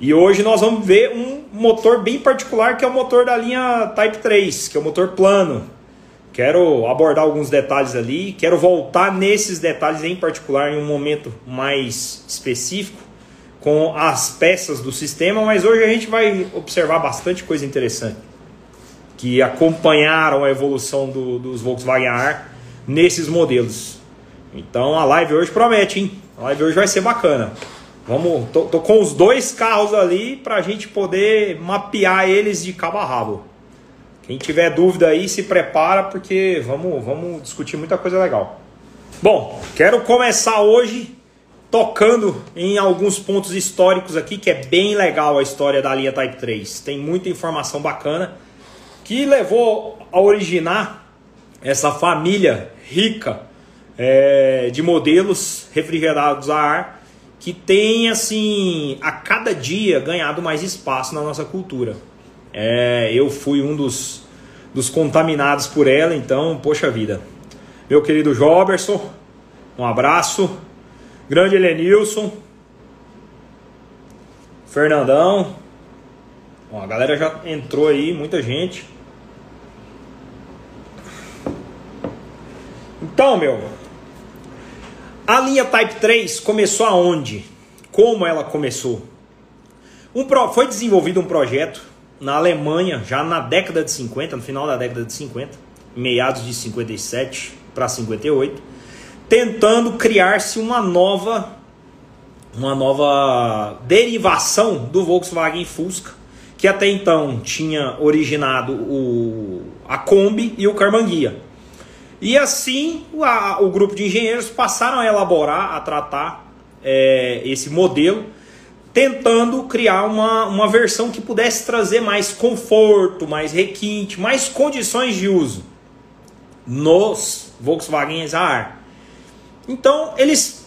E hoje nós vamos ver um motor bem particular que é o motor da linha Type 3, que é o motor plano. Quero abordar alguns detalhes ali, quero voltar nesses detalhes em particular em um momento mais específico com as peças do sistema, mas hoje a gente vai observar bastante coisa interessante que acompanharam a evolução do, dos Volkswagen AR nesses modelos. Então a live hoje promete, hein? A live hoje vai ser bacana. Vamos, tô, tô com os dois carros ali para a gente poder mapear eles de cabo a rabo. Quem tiver dúvida aí, se prepara porque vamos, vamos discutir muita coisa legal. Bom, quero começar hoje tocando em alguns pontos históricos aqui, que é bem legal a história da linha Type 3. Tem muita informação bacana que levou a originar essa família rica é, de modelos refrigerados a ar que tem assim a cada dia ganhado mais espaço na nossa cultura. É, eu fui um dos, dos contaminados por ela, então, poxa vida. Meu querido Joberson, um abraço. Grande Elenilson. Fernandão. A galera já entrou aí, muita gente. Então, meu, a linha Type 3 começou aonde? Como ela começou? Um pro, foi desenvolvido um projeto na Alemanha já na década de 50, no final da década de 50, meados de 57 para 58, tentando criar-se uma nova uma nova derivação do Volkswagen Fusca, que até então tinha originado o, a Kombi e o Carmanguia. E assim a, o grupo de engenheiros passaram a elaborar, a tratar é, esse modelo, tentando criar uma, uma versão que pudesse trazer mais conforto, mais requinte, mais condições de uso nos Volkswagen ar. Então eles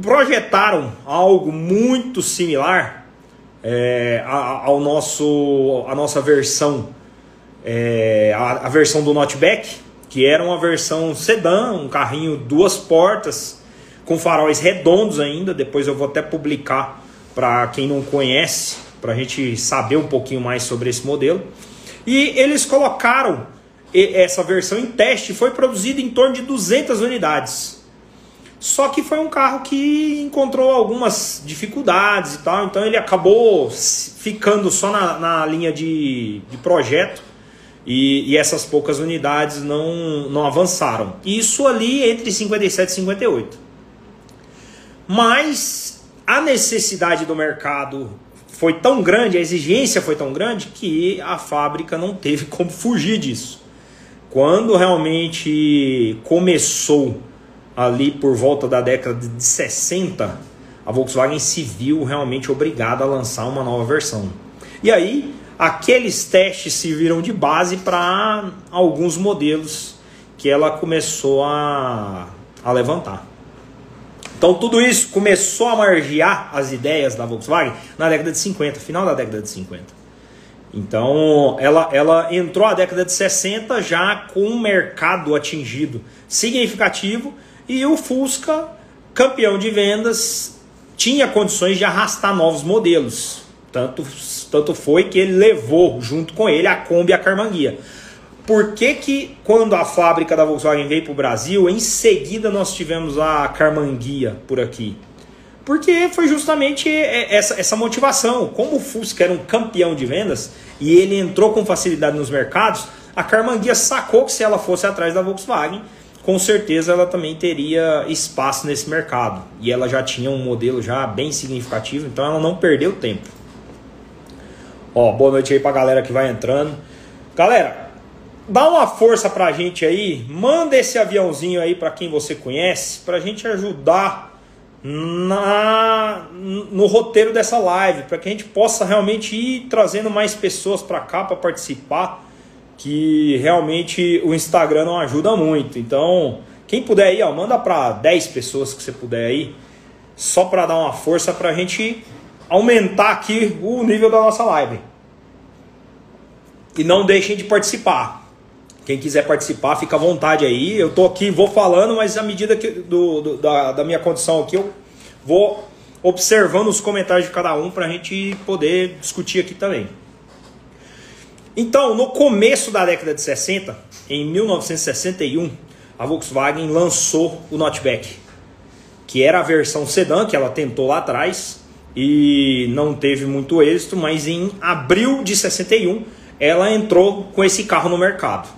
projetaram algo muito similar é, ao nosso, a nossa versão, é, a, a versão do Notback que era uma versão sedã, um carrinho duas portas, com faróis redondos ainda. Depois eu vou até publicar para quem não conhece, para a gente saber um pouquinho mais sobre esse modelo. E eles colocaram essa versão em teste, foi produzido em torno de 200 unidades. Só que foi um carro que encontrou algumas dificuldades e tal, então ele acabou ficando só na, na linha de, de projeto e, e, essas poucas unidades não, não avançaram. Isso ali entre 57 e 58. Mas a necessidade do mercado foi tão grande, a exigência foi tão grande, que a fábrica não teve como fugir disso. Quando realmente começou ali por volta da década de 60, a Volkswagen se viu realmente obrigada a lançar uma nova versão. E aí aqueles testes serviram de base para alguns modelos que ela começou a, a levantar. Então tudo isso começou a margear as ideias da Volkswagen na década de 50, final da década de 50. Então ela, ela entrou a década de 60 já com um mercado atingido significativo e o Fusca, campeão de vendas, tinha condições de arrastar novos modelos. Tanto, tanto foi que ele levou junto com ele a Kombi e a Carmanguia. Por que, que quando a fábrica da Volkswagen veio para o Brasil, em seguida nós tivemos a Carmanguia por aqui? Porque foi justamente essa, essa motivação. Como o Fusca era um campeão de vendas e ele entrou com facilidade nos mercados, a Carmanguia sacou que se ela fosse atrás da Volkswagen, com certeza ela também teria espaço nesse mercado. E ela já tinha um modelo já bem significativo, então ela não perdeu tempo. Ó, boa noite aí pra galera que vai entrando. Galera, dá uma força pra gente aí, manda esse aviãozinho aí para quem você conhece, pra gente ajudar na no roteiro dessa live, para que a gente possa realmente ir trazendo mais pessoas para cá para participar, que realmente o Instagram não ajuda muito. Então, quem puder aí, ó, manda para 10 pessoas que você puder aí, só para dar uma força pra gente aumentar aqui o nível da nossa live. E não deixem de participar. Quem quiser participar, fica à vontade aí. Eu tô aqui, vou falando, mas à medida que do, do da, da minha condição aqui, eu vou observando os comentários de cada um para a gente poder discutir aqui também. Então, no começo da década de 60, em 1961, a Volkswagen lançou o Notback, que era a versão sedã que ela tentou lá atrás e não teve muito êxito, mas em abril de 61 ela entrou com esse carro no mercado.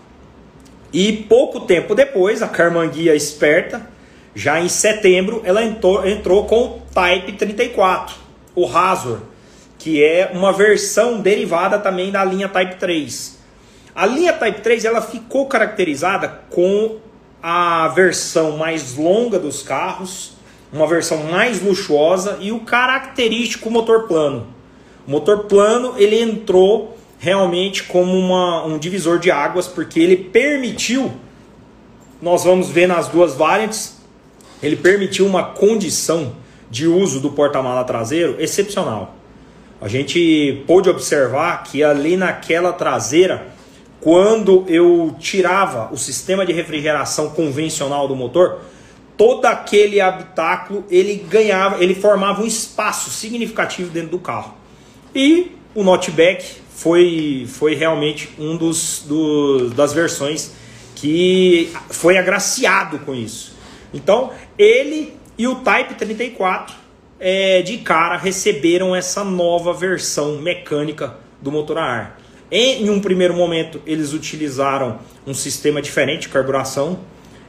E pouco tempo depois, a Carmanguia esperta, já em setembro, ela entrou, entrou com o Type 34, o Razor, que é uma versão derivada também da linha Type 3. A linha Type 3 ela ficou caracterizada com a versão mais longa dos carros, uma versão mais luxuosa e o característico motor plano. O motor plano ele entrou realmente como uma, um divisor de águas porque ele permitiu, nós vamos ver nas duas variantes, ele permitiu uma condição de uso do porta-mala traseiro excepcional. A gente pôde observar que ali naquela traseira, quando eu tirava o sistema de refrigeração convencional do motor, todo aquele habitáculo ele ganhava, ele formava um espaço significativo dentro do carro. E o Notback foi, foi realmente um dos, dos das versões que foi agraciado com isso. Então ele e o Type 34 é, de cara receberam essa nova versão mecânica do motor a ar. Em um primeiro momento eles utilizaram um sistema diferente de carburação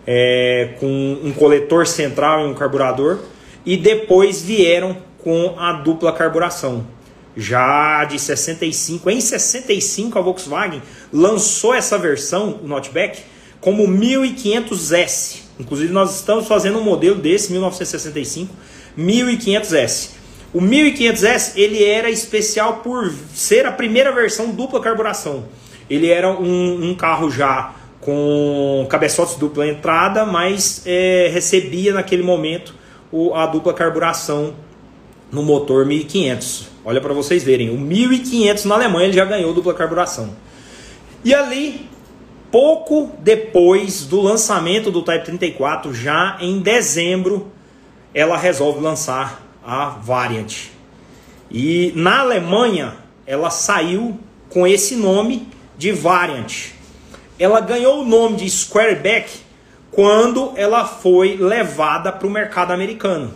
é, com um coletor central e um carburador, e depois vieram com a dupla carburação. Já de 65, em 65 a Volkswagen lançou essa versão, o Notback, como 1500S. Inclusive nós estamos fazendo um modelo desse 1965, 1500S. O 1500S ele era especial por ser a primeira versão dupla carburação. Ele era um, um carro já com cabeçotes dupla entrada, mas é, recebia naquele momento o, a dupla carburação no motor 1500. Olha para vocês verem, o 1500 na Alemanha ele já ganhou dupla carburação. E ali, pouco depois do lançamento do Type 34, já em dezembro, ela resolve lançar a Variant. E na Alemanha, ela saiu com esse nome de Variant ela ganhou o nome de Squareback quando ela foi levada para o mercado americano.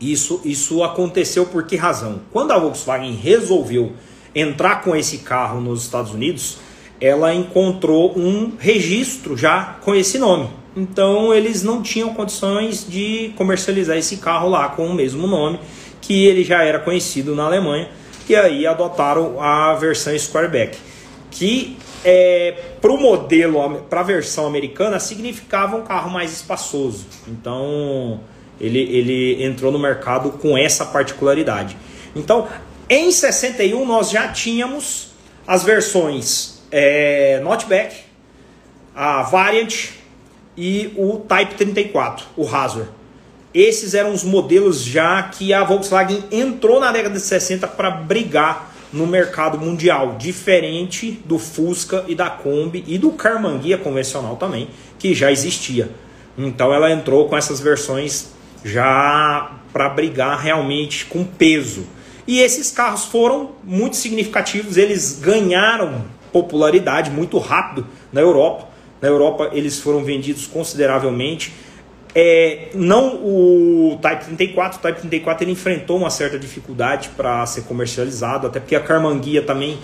Isso, isso aconteceu por que razão? Quando a Volkswagen resolveu entrar com esse carro nos Estados Unidos, ela encontrou um registro já com esse nome. Então eles não tinham condições de comercializar esse carro lá com o mesmo nome, que ele já era conhecido na Alemanha, e aí adotaram a versão Squareback, que é, para o modelo, para a versão americana, significava um carro mais espaçoso. Então, ele, ele entrou no mercado com essa particularidade. Então, em 61, nós já tínhamos as versões é, Notback, a Variant e o Type 34, o Razor. Esses eram os modelos já que a Volkswagen entrou na década de 60 para brigar no mercado mundial, diferente do Fusca e da Kombi e do Carmanguia convencional também, que já existia. Então ela entrou com essas versões já para brigar realmente com peso. E esses carros foram muito significativos, eles ganharam popularidade muito rápido na Europa. Na Europa eles foram vendidos consideravelmente é, não o Type 34, o Type 34 ele enfrentou uma certa dificuldade para ser comercializado, até porque a Carmanguia também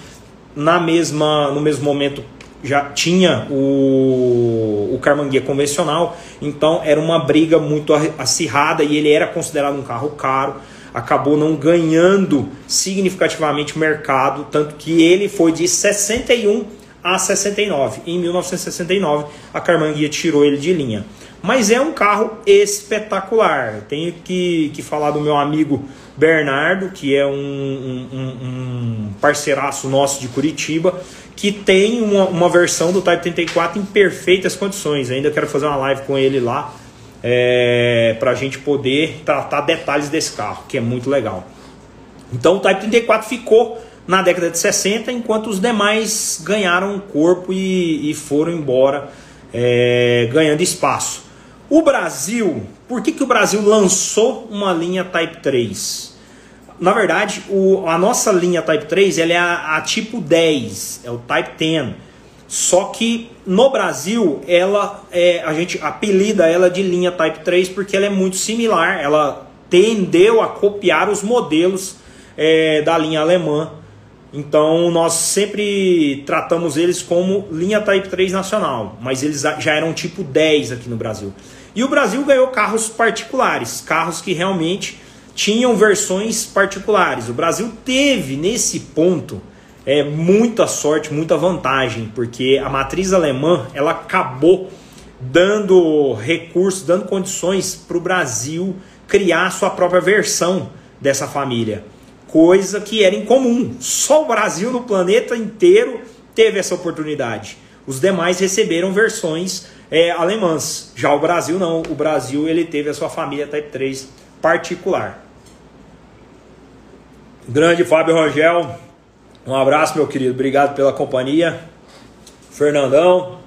na mesma, no mesmo momento já tinha o, o Carmanguia convencional, então era uma briga muito acirrada e ele era considerado um carro caro, acabou não ganhando significativamente mercado, tanto que ele foi de 61 a 69. Em 1969 a Carmanguia tirou ele de linha. Mas é um carro espetacular. tenho que, que falar do meu amigo Bernardo, que é um, um, um parceiraço nosso de Curitiba, que tem uma, uma, versão do Type 34 em perfeitas condições. Ainda quero fazer uma live com ele lá é, para a gente poder tratar detalhes desse carro, que é muito legal. Então o Type 34 ficou na década de 60, enquanto os demais ganharam corpo e, e foram embora é, ganhando espaço. O Brasil por que, que o Brasil lançou uma linha Type 3? Na verdade, o, a nossa linha Type 3 ela é a, a tipo 10, é o Type 10. Só que no Brasil, ela é, a gente apelida ela de linha Type 3 porque ela é muito similar, ela tendeu a copiar os modelos é, da linha alemã. Então nós sempre tratamos eles como linha Type 3 nacional, mas eles já eram tipo 10 aqui no Brasil. E o Brasil ganhou carros particulares, carros que realmente tinham versões particulares. O Brasil teve nesse ponto é, muita sorte, muita vantagem, porque a matriz alemã ela acabou dando recursos, dando condições para o Brasil criar sua própria versão dessa família, coisa que era incomum. Só o Brasil no planeta inteiro teve essa oportunidade. Os demais receberam versões é, alemãs. Já o Brasil não. O Brasil ele teve a sua família Type 3 particular. Grande Fábio Rangel, um abraço, meu querido. Obrigado pela companhia. Fernandão.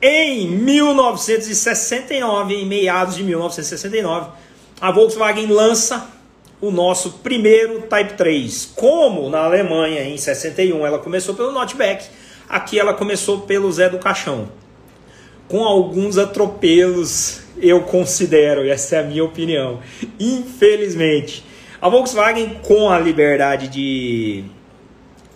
Em 1969, em meados de 1969, a Volkswagen lança o nosso primeiro Type 3. Como na Alemanha em 61 ela começou pelo Notback, aqui ela começou pelo Zé do Caixão. Com alguns atropelos, eu considero, essa é a minha opinião. Infelizmente, a Volkswagen, com a liberdade de,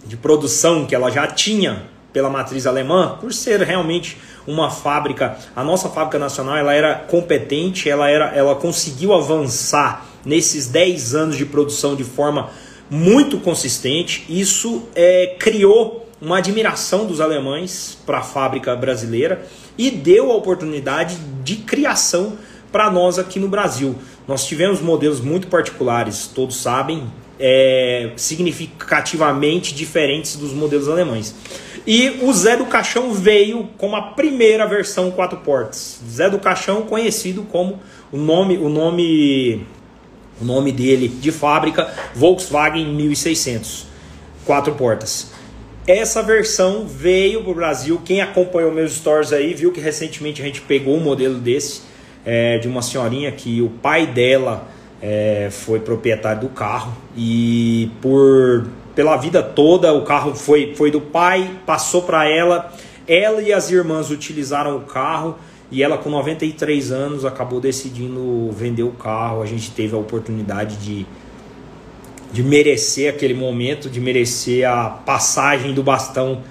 de produção que ela já tinha pela matriz alemã, por ser realmente uma fábrica, a nossa fábrica nacional, ela era competente, ela, era, ela conseguiu avançar nesses 10 anos de produção de forma muito consistente. Isso é, criou uma admiração dos alemães para a fábrica brasileira e deu a oportunidade de criação para nós aqui no Brasil. Nós tivemos modelos muito particulares, todos sabem, é, significativamente diferentes dos modelos alemães. E o Zé do Caixão veio como a primeira versão quatro portas. Zé do Caixão conhecido como o nome, o nome, o nome dele de fábrica Volkswagen 1600, quatro portas. Essa versão veio para o Brasil. Quem acompanhou meus stories aí viu que recentemente a gente pegou um modelo desse é, de uma senhorinha que o pai dela é, foi proprietário do carro e por pela vida toda o carro foi, foi do pai, passou para ela, ela e as irmãs utilizaram o carro e ela com 93 anos acabou decidindo vender o carro. A gente teve a oportunidade de, de merecer aquele momento, de merecer a passagem do bastão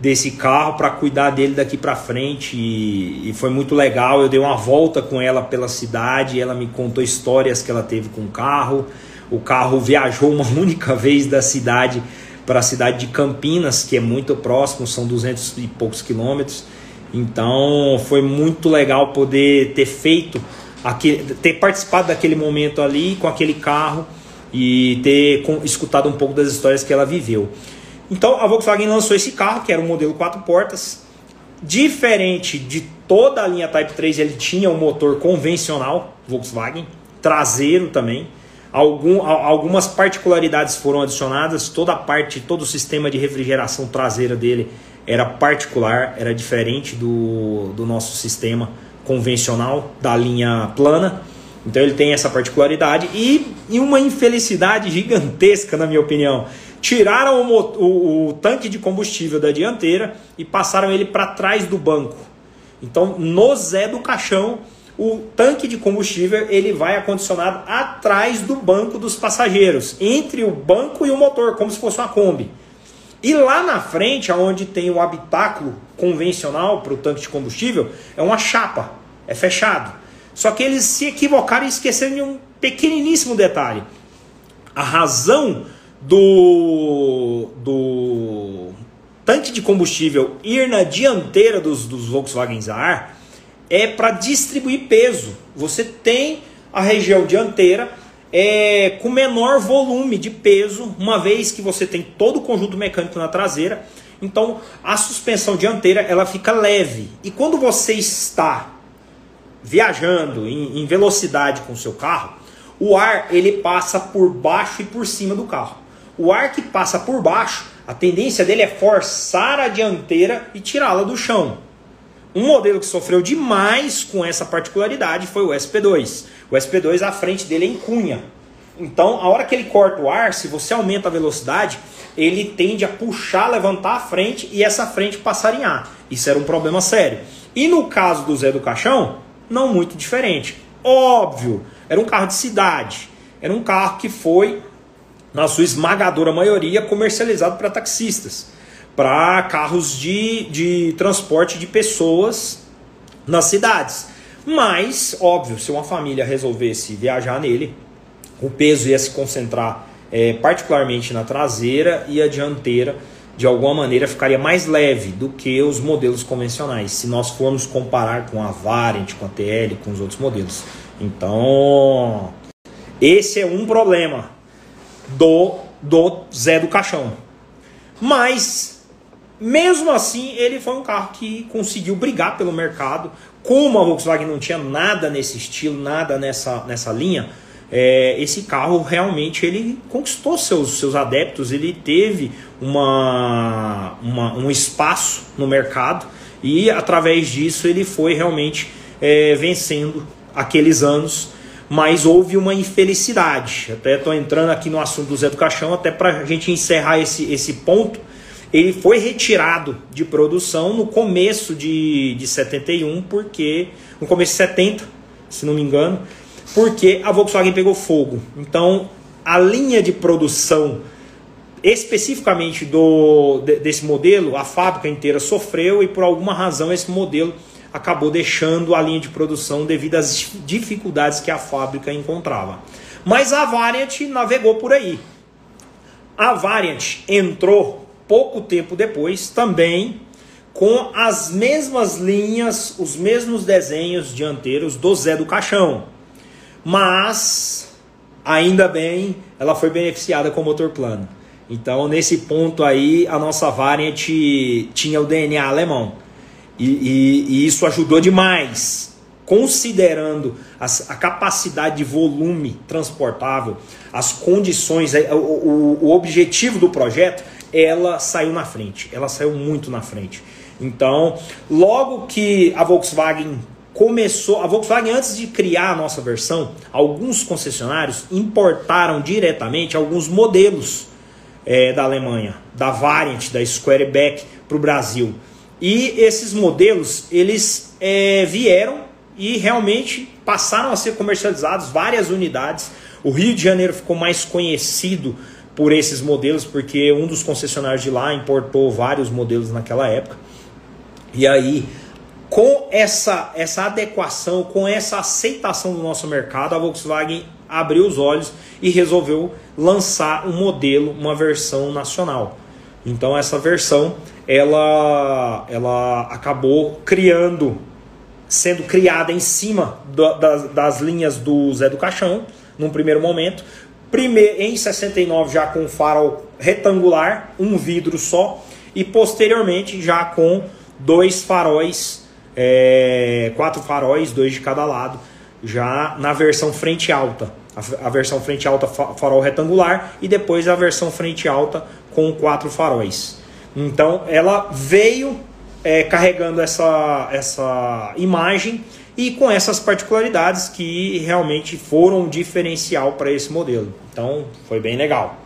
desse carro para cuidar dele daqui para frente e, e, foi muito legal. Eu dei uma volta com ela pela cidade, ela me contou histórias que ela teve com o carro. O carro viajou uma única vez da cidade para a cidade de Campinas, que é muito próximo, são 200 e poucos quilômetros. Então foi muito legal poder ter feito aquele, ter participado daquele momento ali com aquele carro e ter escutado um pouco das histórias que ela viveu. Então a Volkswagen lançou esse carro, que era um modelo quatro portas. Diferente de toda a linha Type 3, ele tinha um motor convencional Volkswagen, traseiro também. Algum, algumas particularidades foram adicionadas, toda a parte, todo o sistema de refrigeração traseira dele era particular, era diferente do, do nosso sistema convencional da linha plana. Então ele tem essa particularidade e, e uma infelicidade gigantesca, na minha opinião tiraram o, o, o tanque de combustível da dianteira e passaram ele para trás do banco. Então, no Zé do caixão, o tanque de combustível ele vai acondicionado atrás do banco dos passageiros, entre o banco e o motor, como se fosse uma Kombi. E lá na frente, onde tem o habitáculo convencional para o tanque de combustível, é uma chapa, é fechado. Só que eles se equivocaram e esqueceram de um pequeniníssimo detalhe. A razão do, do tanque de combustível ir na dianteira dos, dos Volkswagen ar é para distribuir peso. Você tem a região dianteira é, com menor volume de peso, uma vez que você tem todo o conjunto mecânico na traseira. Então a suspensão dianteira ela fica leve. E quando você está viajando em, em velocidade com o seu carro, o ar ele passa por baixo e por cima do carro. O ar que passa por baixo, a tendência dele é forçar a dianteira e tirá-la do chão. Um modelo que sofreu demais com essa particularidade foi o SP2. O SP2, a frente dele é em cunha. Então, a hora que ele corta o ar, se você aumenta a velocidade, ele tende a puxar, levantar a frente e essa frente passar em ar. Isso era um problema sério. E no caso do Zé do Caixão, não muito diferente. Óbvio, era um carro de cidade. Era um carro que foi, na sua esmagadora maioria, comercializado para taxistas para carros de, de transporte de pessoas nas cidades. Mas, óbvio, se uma família resolvesse viajar nele, o peso ia se concentrar é, particularmente na traseira e a dianteira, de alguma maneira, ficaria mais leve do que os modelos convencionais, se nós formos comparar com a Variant, com a TL, com os outros modelos. Então, esse é um problema do, do Zé do Caixão. Mas mesmo assim, ele foi um carro que conseguiu brigar pelo mercado. Como a Volkswagen não tinha nada nesse estilo, nada nessa, nessa linha, é, esse carro realmente ele conquistou seus, seus adeptos, ele teve uma, uma, um espaço no mercado e através disso ele foi realmente é, vencendo aqueles anos. Mas houve uma infelicidade. Até estou entrando aqui no assunto do Zé do Caixão, até para a gente encerrar esse, esse ponto ele foi retirado de produção no começo de, de 71, porque. No começo de 70, se não me engano, porque a Volkswagen pegou fogo. Então, a linha de produção especificamente do, desse modelo, a fábrica inteira sofreu e por alguma razão esse modelo acabou deixando a linha de produção devido às dificuldades que a fábrica encontrava. Mas a Variant navegou por aí. A Variant entrou pouco tempo depois, também com as mesmas linhas, os mesmos desenhos dianteiros do Zé do Caixão. Mas, ainda bem, ela foi beneficiada com o motor plano. Então, nesse ponto aí, a nossa Variant tinha o DNA alemão. E, e, e isso ajudou demais, considerando as, a capacidade de volume transportável, as condições, o, o, o objetivo do projeto ela saiu na frente, ela saiu muito na frente. Então, logo que a Volkswagen começou, a Volkswagen antes de criar a nossa versão, alguns concessionários importaram diretamente alguns modelos é, da Alemanha, da Variant, da Squareback para o Brasil. E esses modelos eles é, vieram e realmente passaram a ser comercializados várias unidades. O Rio de Janeiro ficou mais conhecido por esses modelos, porque um dos concessionários de lá importou vários modelos naquela época. E aí, com essa, essa adequação, com essa aceitação do nosso mercado, a Volkswagen abriu os olhos e resolveu lançar um modelo, uma versão nacional. Então essa versão ela, ela acabou criando, sendo criada em cima das, das linhas do Zé do Caixão, num primeiro momento, Primeiro, em 69 já com farol retangular, um vidro só, e posteriormente já com dois faróis, é, quatro faróis, dois de cada lado, já na versão frente alta. A, a versão frente alta farol retangular e depois a versão frente alta com quatro faróis. Então ela veio é, carregando essa, essa imagem e com essas particularidades que realmente foram diferencial para esse modelo. Então foi bem legal.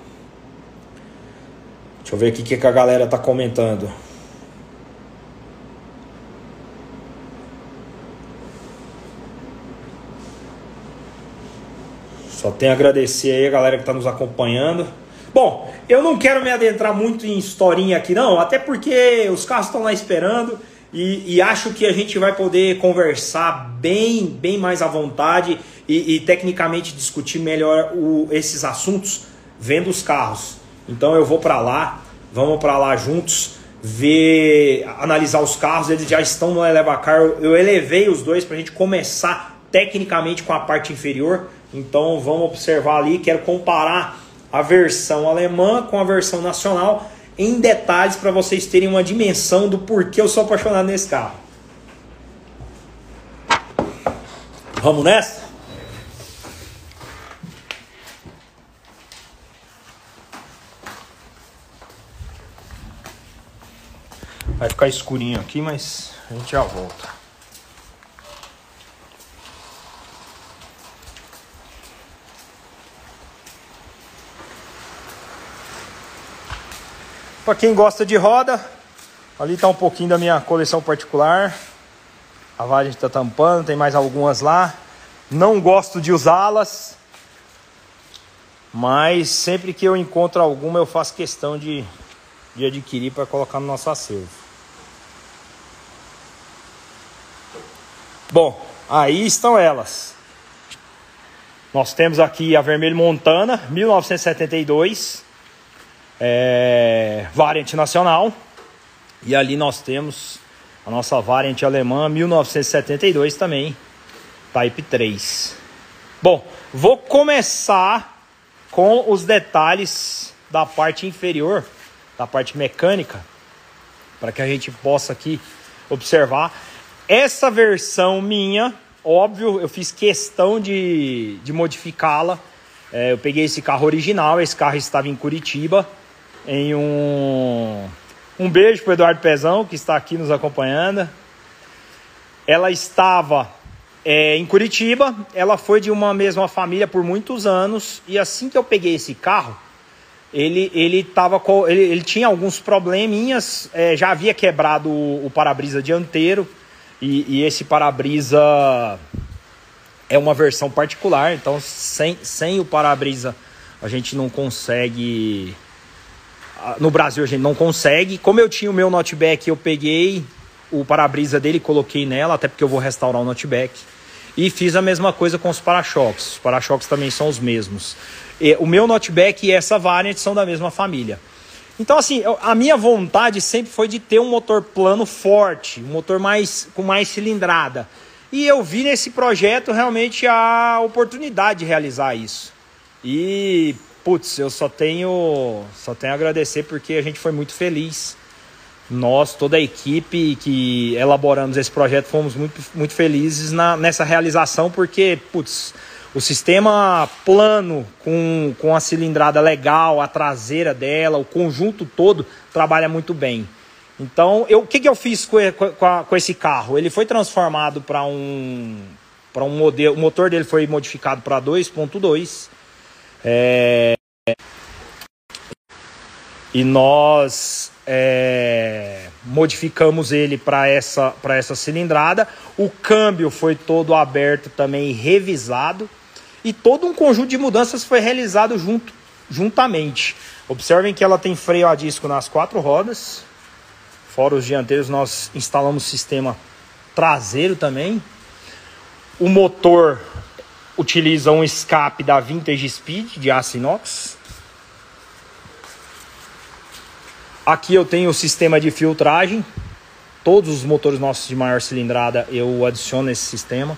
Deixa eu ver aqui o que a galera está comentando. Só tenho a agradecer aí a galera que está nos acompanhando. Bom, eu não quero me adentrar muito em historinha aqui não, até porque os carros estão lá esperando. E, e, acho que a gente vai poder conversar bem, bem mais à vontade e, e tecnicamente discutir melhor o, esses assuntos vendo os carros. Então eu vou para lá, vamos para lá juntos, ver, analisar os carros. Eles já estão no Elevacar. Eu elevei os dois para a gente começar tecnicamente com a parte inferior. Então vamos observar ali. Quero comparar a versão alemã com a versão nacional em detalhes para vocês terem uma dimensão do porquê eu sou apaixonado nesse carro. Vamos nessa? Vai ficar escurinho aqui, mas A gente já volta. Para quem gosta de roda, ali está um pouquinho da minha coleção particular. A Vale está tampando, tem mais algumas lá. Não gosto de usá-las, mas sempre que eu encontro alguma eu faço questão de, de adquirir para colocar no nosso acervo. Bom, aí estão elas. Nós temos aqui a Vermelho Montana, 1972, é, variante nacional. E ali nós temos a nossa variante alemã 1972 também, Type 3. Bom, vou começar com os detalhes da parte inferior, da parte mecânica, para que a gente possa aqui observar. Essa versão minha, óbvio, eu fiz questão de, de modificá-la. É, eu peguei esse carro original, esse carro estava em Curitiba, em um um beijo para Eduardo Pezão, que está aqui nos acompanhando. Ela estava é, em Curitiba, ela foi de uma mesma família por muitos anos, e assim que eu peguei esse carro, ele, ele, tava com, ele, ele tinha alguns probleminhas, é, já havia quebrado o, o para-brisa dianteiro, e, e esse para-brisa é uma versão particular, então sem, sem o para-brisa a gente não consegue no Brasil a gente não consegue. Como eu tinha o meu notebook, eu peguei o para-brisa dele e coloquei nela, até porque eu vou restaurar o notebook. E fiz a mesma coisa com os para-choques. Os para-choques também são os mesmos. E, o meu notebook e essa variant são da mesma família. Então, assim, a minha vontade sempre foi de ter um motor plano forte, um motor mais com mais cilindrada. E eu vi nesse projeto realmente a oportunidade de realizar isso. E putz, eu só tenho, só tenho a agradecer porque a gente foi muito feliz. Nós, toda a equipe que elaboramos esse projeto, fomos muito, muito felizes na, nessa realização, porque, putz, o sistema plano, com, com a cilindrada legal, a traseira dela, o conjunto todo, trabalha muito bem. Então, eu, o que, que eu fiz com, com, com esse carro? Ele foi transformado para um, para um modelo, o motor dele foi modificado para 2.2 é... E nós é... modificamos ele para essa, essa cilindrada. O câmbio foi todo aberto também revisado. E todo um conjunto de mudanças foi realizado junto, juntamente. Observem que ela tem freio a disco nas quatro rodas. Fora os dianteiros, nós instalamos sistema traseiro também. O motor utiliza um escape da Vintage Speed de aço inox. Aqui eu tenho o sistema de filtragem. Todos os motores nossos de maior cilindrada eu adiciono esse sistema,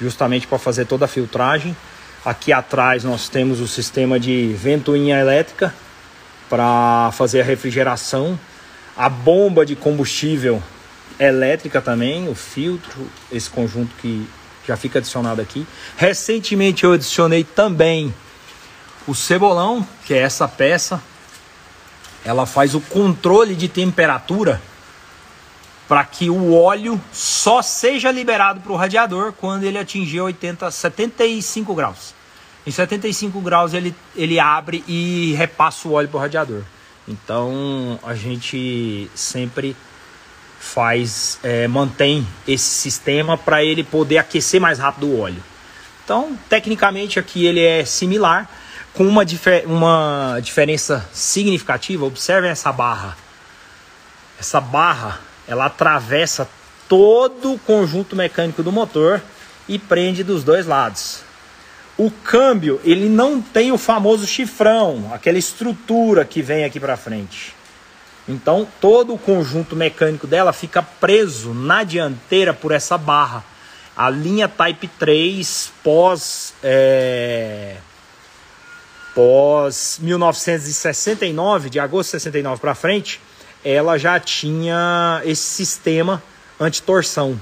justamente para fazer toda a filtragem. Aqui atrás nós temos o sistema de ventoinha elétrica para fazer a refrigeração. A bomba de combustível elétrica também, o filtro, esse conjunto que já fica adicionado aqui. Recentemente eu adicionei também o cebolão, que é essa peça. Ela faz o controle de temperatura para que o óleo só seja liberado para o radiador quando ele atingir 80, 75 graus. Em 75 graus ele, ele abre e repassa o óleo para o radiador. Então a gente sempre faz é, mantém esse sistema para ele poder aquecer mais rápido o óleo. Então, tecnicamente aqui ele é similar, com uma, difer uma diferença significativa. Observem essa barra. Essa barra ela atravessa todo o conjunto mecânico do motor e prende dos dois lados. O câmbio ele não tem o famoso chifrão, aquela estrutura que vem aqui para frente. Então todo o conjunto mecânico dela fica preso na dianteira por essa barra. A linha Type 3 pós é, pós 1969, de agosto de 69 para frente, ela já tinha esse sistema anti-torção,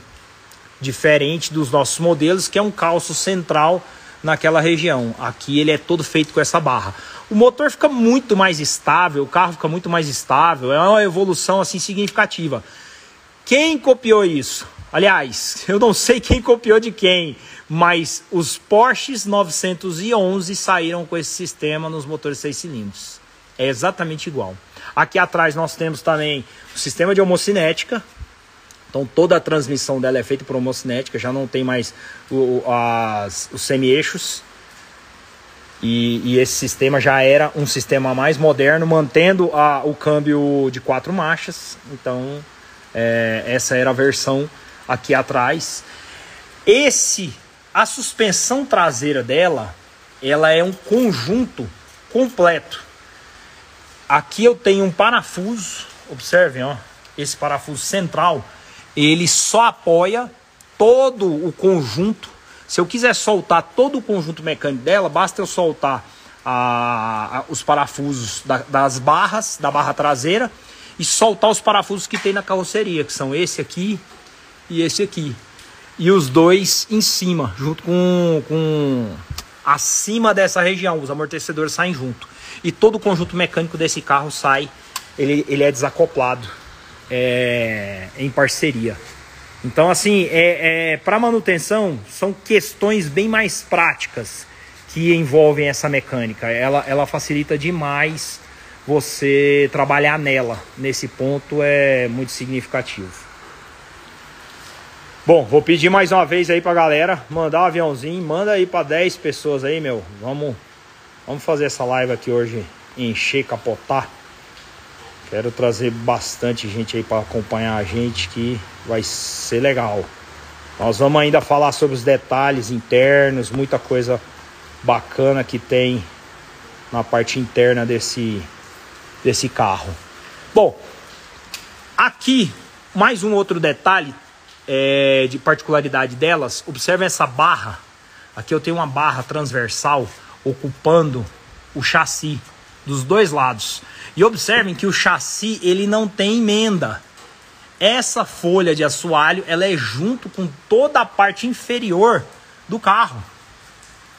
diferente dos nossos modelos, que é um calço central naquela região. Aqui ele é todo feito com essa barra o motor fica muito mais estável, o carro fica muito mais estável, é uma evolução assim significativa. Quem copiou isso? Aliás, eu não sei quem copiou de quem, mas os Porsches 911 saíram com esse sistema nos motores 6 cilindros. É exatamente igual. Aqui atrás nós temos também o sistema de homocinética. Então toda a transmissão dela é feita por homocinética, já não tem mais o, as, os semi-eixos. E, e, esse sistema já era um sistema mais moderno, mantendo a, o câmbio de quatro marchas. Então é, essa era a versão aqui atrás. Esse, a suspensão traseira dela, ela é um conjunto completo. Aqui eu tenho um parafuso, observem, ó, esse parafuso central, ele só apoia todo o conjunto. Se eu quiser soltar todo o conjunto mecânico dela, basta eu soltar a, a, os parafusos da, das barras, da barra traseira, e soltar os parafusos que tem na carroceria, que são esse aqui e esse aqui. E os dois em cima, junto com, com acima dessa região, os amortecedores saem junto. E todo o conjunto mecânico desse carro sai, ele, ele é desacoplado é, em parceria. Então, assim, é, é para manutenção, são questões bem mais práticas que envolvem essa mecânica. Ela, ela facilita demais você trabalhar nela. Nesse ponto é muito significativo. Bom, vou pedir mais uma vez aí pra galera mandar um aviãozinho, manda aí para 10 pessoas aí, meu. Vamos vamos fazer essa live aqui hoje encher, capotar. Quero trazer bastante gente aí para acompanhar a gente que vai ser legal. Nós vamos ainda falar sobre os detalhes internos, muita coisa bacana que tem na parte interna desse desse carro. Bom, aqui mais um outro detalhe é, de particularidade delas, observem essa barra. Aqui eu tenho uma barra transversal ocupando o chassi dos dois lados. E observem que o chassi ele não tem emenda. Essa folha de assoalho ela é junto com toda a parte inferior do carro.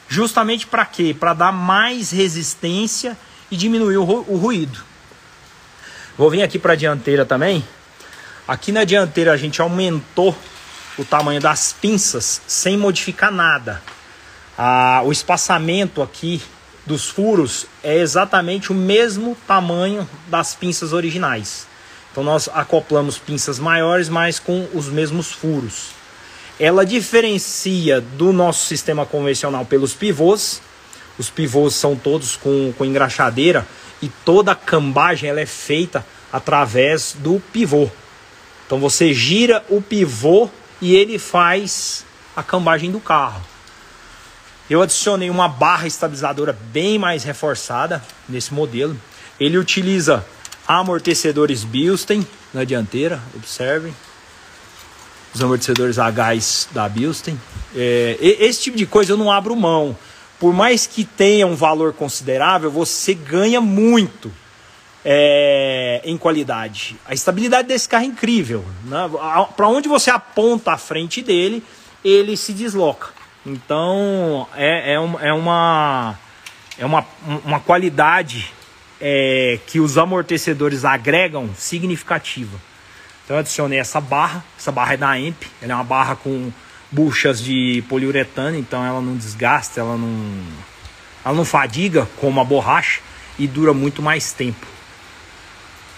Justamente para quê? Para dar mais resistência e diminuir o, ru o ruído. Vou vir aqui para a dianteira também. Aqui na dianteira a gente aumentou o tamanho das pinças sem modificar nada. Ah, o espaçamento aqui dos furos é exatamente o mesmo tamanho das pinças originais. Então nós acoplamos pinças maiores, mas com os mesmos furos. Ela diferencia do nosso sistema convencional pelos pivôs. Os pivôs são todos com, com engraxadeira e toda a cambagem ela é feita através do pivô. Então você gira o pivô e ele faz a cambagem do carro. Eu adicionei uma barra estabilizadora bem mais reforçada nesse modelo. Ele utiliza amortecedores Bilstein na dianteira, observem. Os amortecedores a gás da Bilstein. É, esse tipo de coisa eu não abro mão. Por mais que tenha um valor considerável, você ganha muito é, em qualidade. A estabilidade desse carro é incrível. Né? Para onde você aponta a frente dele, ele se desloca. Então é, é, é uma, é uma, uma qualidade é, que os amortecedores agregam significativa. Então eu adicionei essa barra, essa barra é da EMP, ela é uma barra com buchas de poliuretano, então ela não desgasta, ela não, ela não fadiga como a borracha e dura muito mais tempo.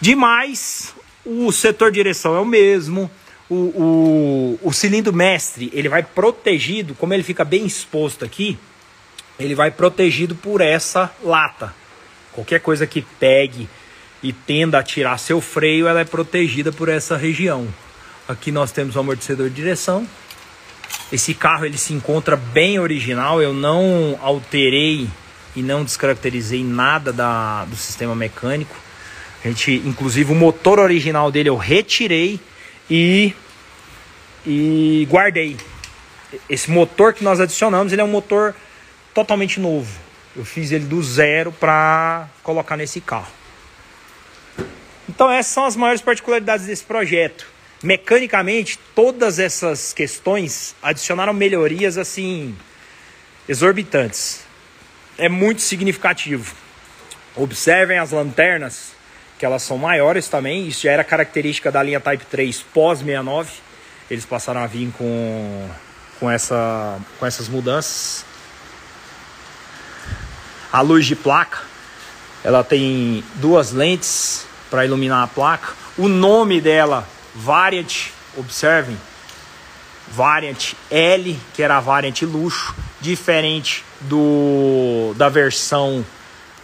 Demais, o setor direção é o mesmo. O, o, o cilindro mestre, ele vai protegido, como ele fica bem exposto aqui, ele vai protegido por essa lata. Qualquer coisa que pegue e tenda a tirar seu freio, ela é protegida por essa região. Aqui nós temos o amortecedor de direção. Esse carro ele se encontra bem original, eu não alterei e não descaracterizei nada da, do sistema mecânico. A gente, inclusive, o motor original dele eu retirei e, e guardei. Esse motor que nós adicionamos, ele é um motor totalmente novo. Eu fiz ele do zero para colocar nesse carro. Então essas são as maiores particularidades desse projeto. Mecanicamente, todas essas questões adicionaram melhorias assim exorbitantes. É muito significativo. Observem as lanternas que elas são maiores também. Isso já era característica da linha Type 3 pós 69. Eles passaram a vir com, com, essa, com essas mudanças. A luz de placa, ela tem duas lentes para iluminar a placa. O nome dela, Variant, observem, Variant L, que era a Variant luxo, diferente do da versão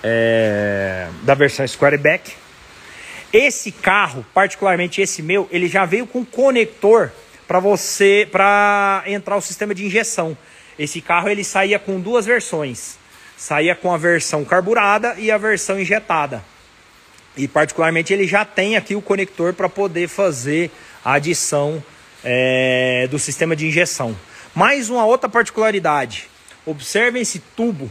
é, da versão Squareback. Esse carro, particularmente esse meu, ele já veio com conector para você para entrar o sistema de injeção. Esse carro ele saía com duas versões. Saía com a versão carburada e a versão injetada. E particularmente ele já tem aqui o conector para poder fazer a adição é, do sistema de injeção. Mais uma outra particularidade. Observem esse tubo.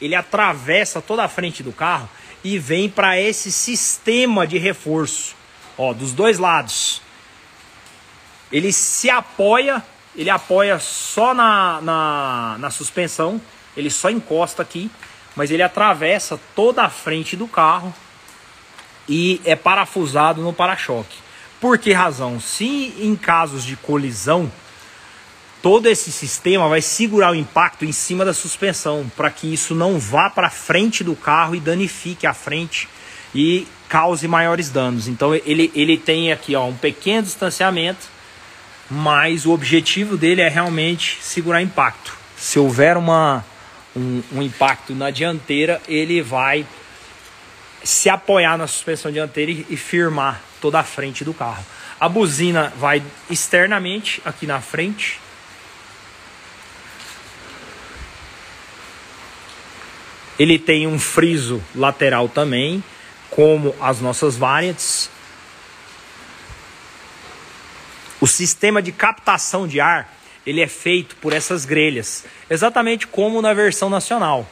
Ele atravessa toda a frente do carro e vem para esse sistema de reforço. Ó, dos dois lados. Ele se apoia, ele apoia só na, na, na suspensão, ele só encosta aqui, mas ele atravessa toda a frente do carro e é parafusado no para-choque. Por que razão? Se em casos de colisão, todo esse sistema vai segurar o impacto em cima da suspensão, para que isso não vá para frente do carro e danifique a frente e cause maiores danos. Então ele, ele tem aqui ó, um pequeno distanciamento, mas o objetivo dele é realmente segurar impacto. Se houver uma, um, um impacto na dianteira, ele vai se apoiar na suspensão dianteira e, e firmar toda a frente do carro. A buzina vai externamente aqui na frente. Ele tem um friso lateral também, como as nossas variantes. O sistema de captação de ar, ele é feito por essas grelhas, exatamente como na versão nacional.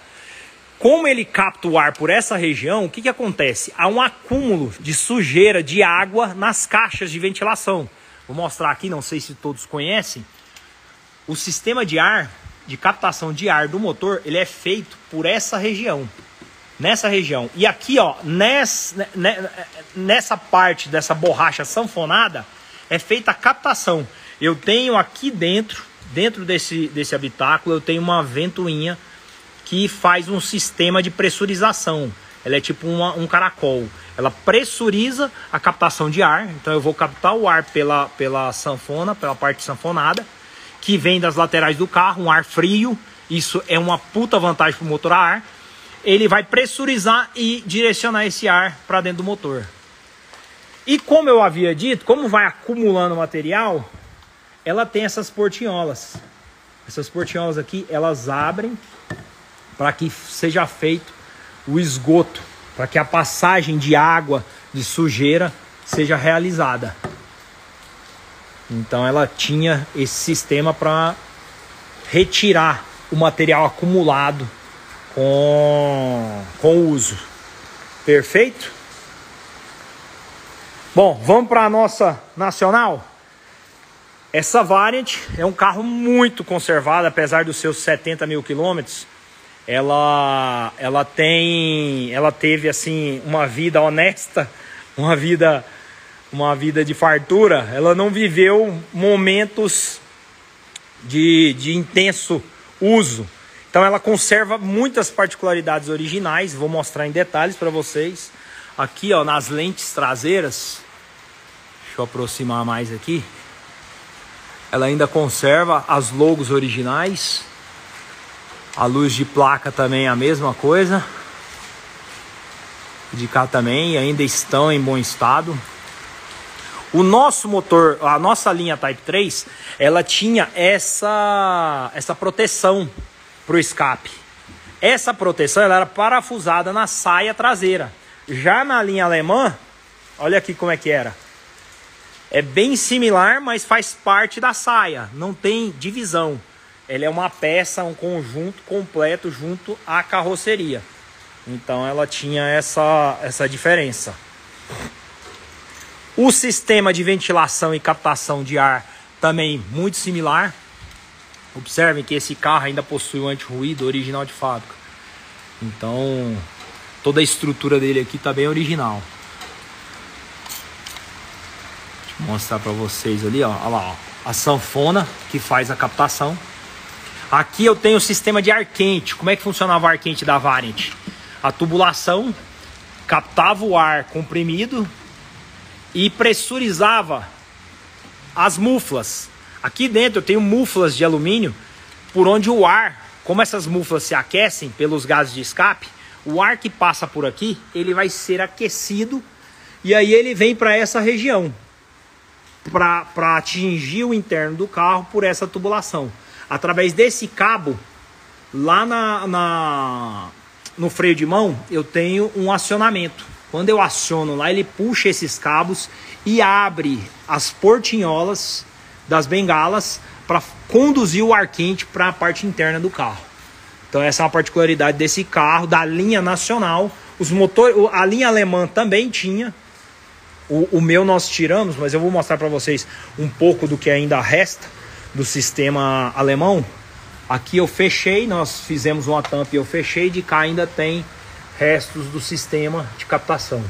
Como ele capta o ar por essa região, o que, que acontece? Há um acúmulo de sujeira, de água nas caixas de ventilação. Vou mostrar aqui, não sei se todos conhecem. O sistema de ar, de captação de ar do motor, ele é feito por essa região. Nessa região. E aqui, ó, nessa, nessa parte dessa borracha sanfonada, é feita a captação. Eu tenho aqui dentro, dentro desse, desse habitáculo, eu tenho uma ventoinha que faz um sistema de pressurização. Ela é tipo uma, um caracol. Ela pressuriza a captação de ar. Então eu vou captar o ar pela, pela sanfona, pela parte sanfonada, que vem das laterais do carro, um ar frio. Isso é uma puta vantagem para o motor a ar. Ele vai pressurizar e direcionar esse ar para dentro do motor. E como eu havia dito, como vai acumulando material, ela tem essas portinholas. Essas portinholas aqui, elas abrem para que seja feito o esgoto, para que a passagem de água, de sujeira, seja realizada. Então ela tinha esse sistema para retirar o material acumulado com, com o uso. Perfeito? Bom, vamos para a nossa nacional. Essa Variant é um carro muito conservado, apesar dos seus 70 mil quilômetros ela ela tem ela teve assim uma vida honesta uma vida uma vida de fartura ela não viveu momentos de, de intenso uso então ela conserva muitas particularidades originais vou mostrar em detalhes para vocês aqui ó nas lentes traseiras deixa eu aproximar mais aqui ela ainda conserva as logos originais a luz de placa também é a mesma coisa. De cá também ainda estão em bom estado. O nosso motor, a nossa linha Type 3, ela tinha essa essa proteção para o escape. Essa proteção ela era parafusada na saia traseira. Já na linha alemã, olha aqui como é que era. É bem similar, mas faz parte da saia, não tem divisão. Ele é uma peça, um conjunto completo junto à carroceria. Então ela tinha essa, essa diferença. O sistema de ventilação e captação de ar também muito similar. Observem que esse carro ainda possui o anti-ruído original de fábrica. Então toda a estrutura dele aqui está bem original. Vou mostrar para vocês ali, ó, olha lá, ó, a sanfona que faz a captação. Aqui eu tenho o sistema de ar quente. Como é que funcionava o ar quente da Variant? A tubulação captava o ar comprimido e pressurizava as muflas. Aqui dentro eu tenho muflas de alumínio por onde o ar, como essas muflas se aquecem pelos gases de escape, o ar que passa por aqui, ele vai ser aquecido e aí ele vem para essa região para atingir o interno do carro por essa tubulação. Através desse cabo, lá na, na, no freio de mão, eu tenho um acionamento. Quando eu aciono lá, ele puxa esses cabos e abre as portinholas das bengalas para conduzir o ar quente para a parte interna do carro. Então essa é uma particularidade desse carro, da linha nacional. Os motores, a linha alemã também tinha. O, o meu nós tiramos, mas eu vou mostrar para vocês um pouco do que ainda resta do sistema alemão. Aqui eu fechei, nós fizemos uma tampa e eu fechei. De cá ainda tem restos do sistema de captação.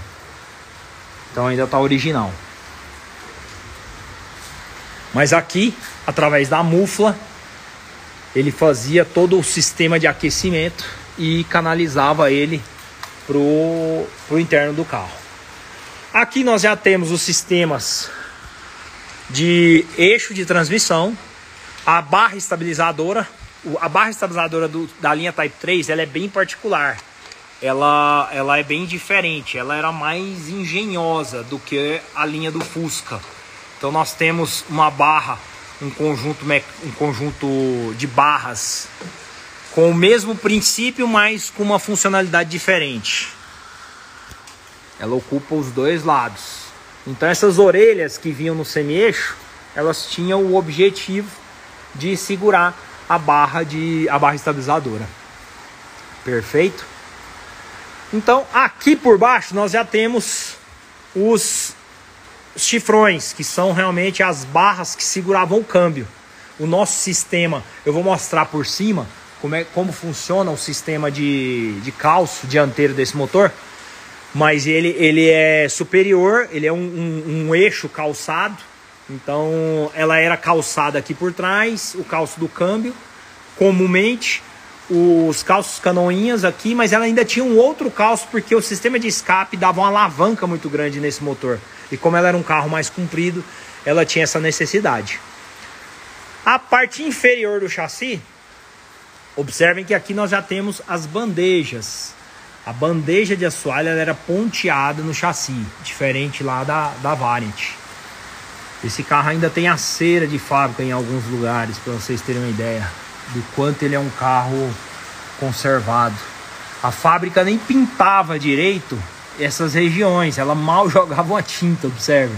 Então ainda está original. Mas aqui, através da mufla, ele fazia todo o sistema de aquecimento e canalizava ele para o interno do carro. Aqui nós já temos os sistemas de eixo de transmissão, a barra estabilizadora. A barra estabilizadora do, da linha Type 3 ela é bem particular. Ela, ela é bem diferente, ela era mais engenhosa do que a linha do Fusca. Então nós temos uma barra um conjunto, um conjunto de barras com o mesmo princípio, mas com uma funcionalidade diferente. Ela ocupa os dois lados. Então essas orelhas que vinham no semi-eixo, elas tinham o objetivo de segurar a barra de a barra estabilizadora. Perfeito? Então, aqui por baixo nós já temos os chifrões, que são realmente as barras que seguravam o câmbio. O nosso sistema, eu vou mostrar por cima como, é, como funciona o sistema de, de calço dianteiro desse motor, mas ele, ele é superior, ele é um, um, um eixo calçado, então ela era calçada aqui por trás, o calço do câmbio, comumente os calços canoinhas aqui, mas ela ainda tinha um outro calço porque o sistema de escape dava uma alavanca muito grande nesse motor. E como ela era um carro mais comprido, ela tinha essa necessidade. A parte inferior do chassi, observem que aqui nós já temos as bandejas. A bandeja de assoalho era ponteada no chassi, diferente lá da, da Variant. Esse carro ainda tem a cera de fábrica em alguns lugares, para vocês terem uma ideia do quanto ele é um carro conservado. A fábrica nem pintava direito essas regiões. Ela mal jogava uma tinta, observe.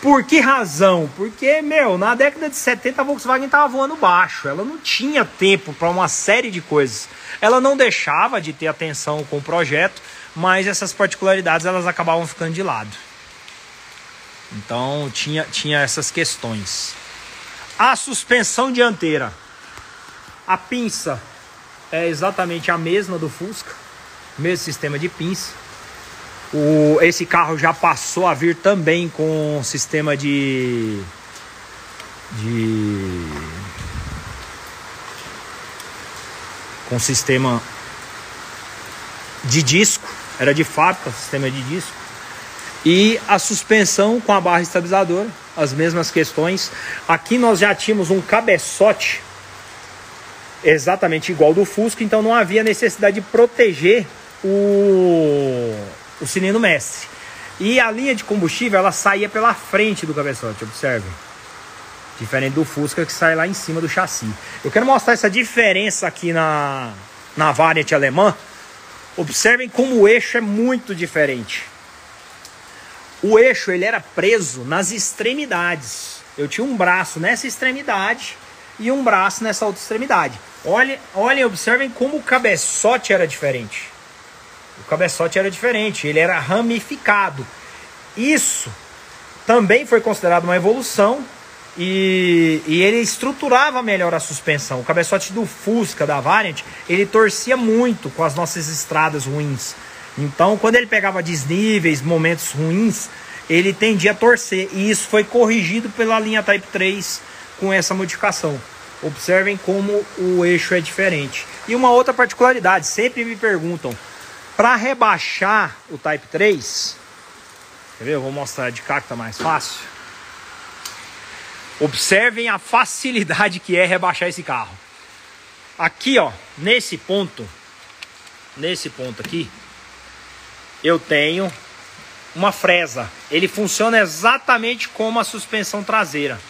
Por que razão? Porque, meu, na década de 70 a Volkswagen estava voando baixo. Ela não tinha tempo para uma série de coisas. Ela não deixava de ter atenção com o projeto, mas essas particularidades elas acabavam ficando de lado. Então tinha, tinha essas questões. A suspensão dianteira. A pinça é exatamente a mesma do Fusca, mesmo sistema de pinça. O, esse carro já passou a vir também com sistema de. de. com sistema de disco, era de fábrica, sistema de disco. E a suspensão com a barra estabilizadora, as mesmas questões. Aqui nós já tínhamos um cabeçote exatamente igual do Fusca, então não havia necessidade de proteger o o cilindro mestre. E a linha de combustível ela saía pela frente do cabeçote, observe. Diferente do Fusca que sai lá em cima do chassi. Eu quero mostrar essa diferença aqui na, na variante alemã. Observem como o eixo é muito diferente. O eixo ele era preso nas extremidades. Eu tinha um braço nessa extremidade e um braço nessa outra extremidade. Olhem, olhem, observem como o cabeçote era diferente. O cabeçote era diferente, ele era ramificado. Isso também foi considerado uma evolução e, e, ele estruturava melhor a suspensão. O cabeçote do Fusca, da Variant, ele torcia muito com as nossas estradas ruins. Então, quando ele pegava desníveis, momentos ruins, ele tendia a torcer. E isso foi corrigido pela linha Type 3 com essa modificação. Observem como o eixo é diferente. E uma outra particularidade, sempre me perguntam, para rebaixar o Type 3, quer ver? Eu vou mostrar de cá que tá mais fácil. Observem a facilidade que é rebaixar esse carro. Aqui, ó, nesse ponto, nesse ponto aqui, eu tenho uma fresa. Ele funciona exatamente como a suspensão traseira.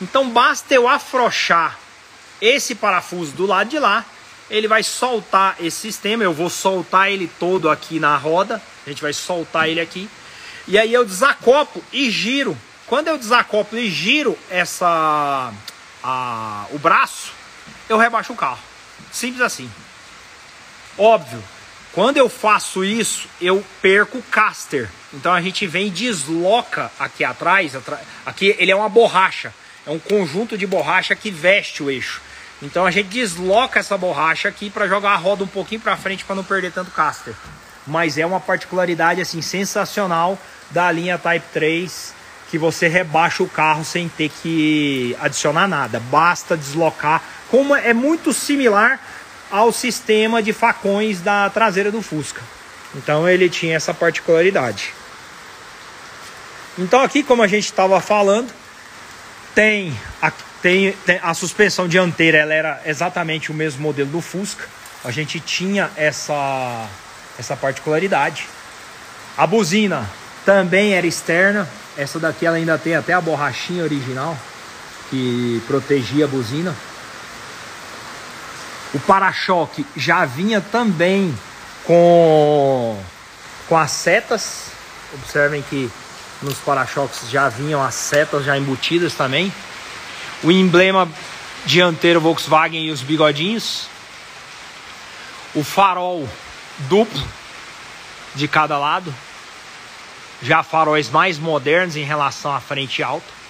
Então basta eu afrouxar esse parafuso do lado de lá, ele vai soltar esse sistema, eu vou soltar ele todo aqui na roda, a gente vai soltar ele aqui, e aí eu desacoplo e giro. Quando eu desacoplo e giro essa a, o braço, eu rebaixo o carro. Simples assim. Óbvio, quando eu faço isso, eu perco o caster. Então a gente vem e desloca aqui atrás, aqui ele é uma borracha é um conjunto de borracha que veste o eixo. Então a gente desloca essa borracha aqui para jogar a roda um pouquinho para frente para não perder tanto caster. Mas é uma particularidade assim sensacional da linha Type 3 que você rebaixa o carro sem ter que adicionar nada, basta deslocar. Como é muito similar ao sistema de facões da traseira do Fusca. Então ele tinha essa particularidade. Então aqui, como a gente estava falando, tem a, tem, tem a suspensão dianteira, ela era exatamente o mesmo modelo do Fusca. A gente tinha essa, essa particularidade. A buzina também era externa. Essa daqui ela ainda tem até a borrachinha original que protegia a buzina. O para-choque já vinha também com, com as setas. Observem que nos para-choques já vinham as setas já embutidas também. O emblema dianteiro Volkswagen e os bigodinhos. O farol duplo de cada lado. Já faróis mais modernos em relação à frente alta.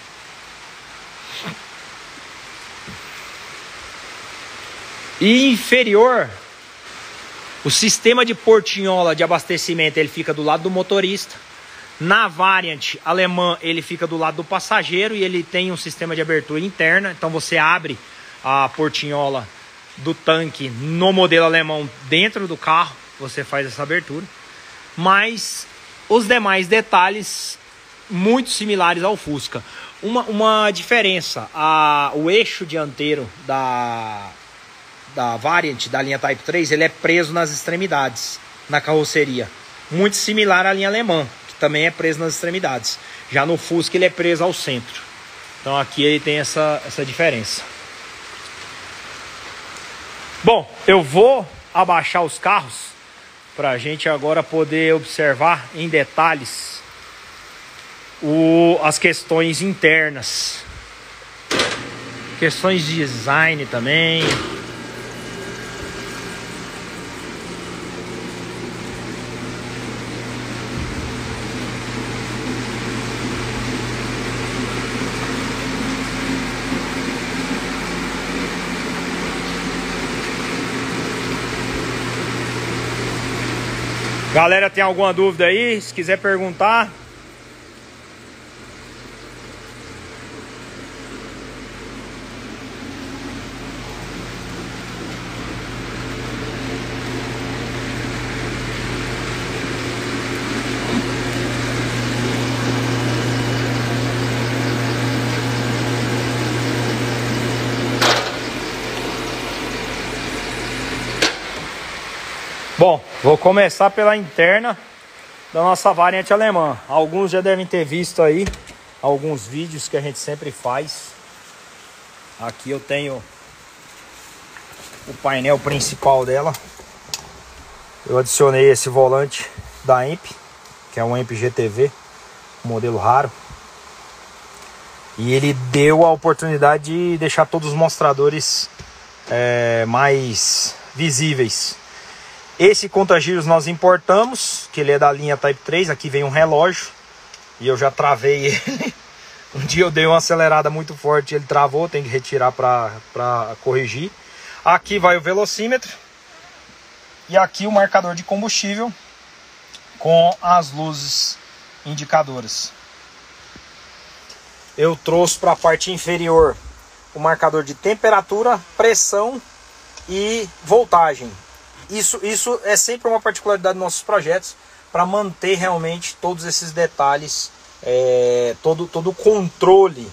E inferior, o sistema de portinhola de abastecimento ele fica do lado do motorista na variant alemã, ele fica do lado do passageiro e ele tem um sistema de abertura interna. Então você abre a portinhola do tanque no modelo alemão dentro do carro, você faz essa abertura. Mas os demais detalhes muito similares ao Fusca. Uma, uma diferença, a, o eixo dianteiro da, da Variant, da linha Type 3, ele é preso nas extremidades, na carroceria. Muito similar à linha alemã também é preso nas extremidades. Já no Fusca ele é preso ao centro. Então aqui ele tem essa, essa diferença. Bom, eu vou abaixar os carros para a gente agora poder observar em detalhes o, as questões internas, questões de design também. Galera, tem alguma dúvida aí? Se quiser perguntar, Bom, vou começar pela interna da nossa variante alemã. Alguns já devem ter visto aí alguns vídeos que a gente sempre faz. Aqui eu tenho o painel principal dela. Eu adicionei esse volante da EMP, que é um EMP GTV, modelo raro. E ele deu a oportunidade de deixar todos os mostradores é, mais visíveis. Esse contagiros nós importamos, que ele é da linha Type 3, aqui vem um relógio e eu já travei ele. um dia eu dei uma acelerada muito forte, ele travou, tem que retirar para corrigir. Aqui vai o velocímetro e aqui o marcador de combustível com as luzes indicadoras. Eu trouxe para a parte inferior o marcador de temperatura, pressão e voltagem. Isso, isso é sempre uma particularidade dos nossos projetos para manter realmente todos esses detalhes, é, todo, todo o controle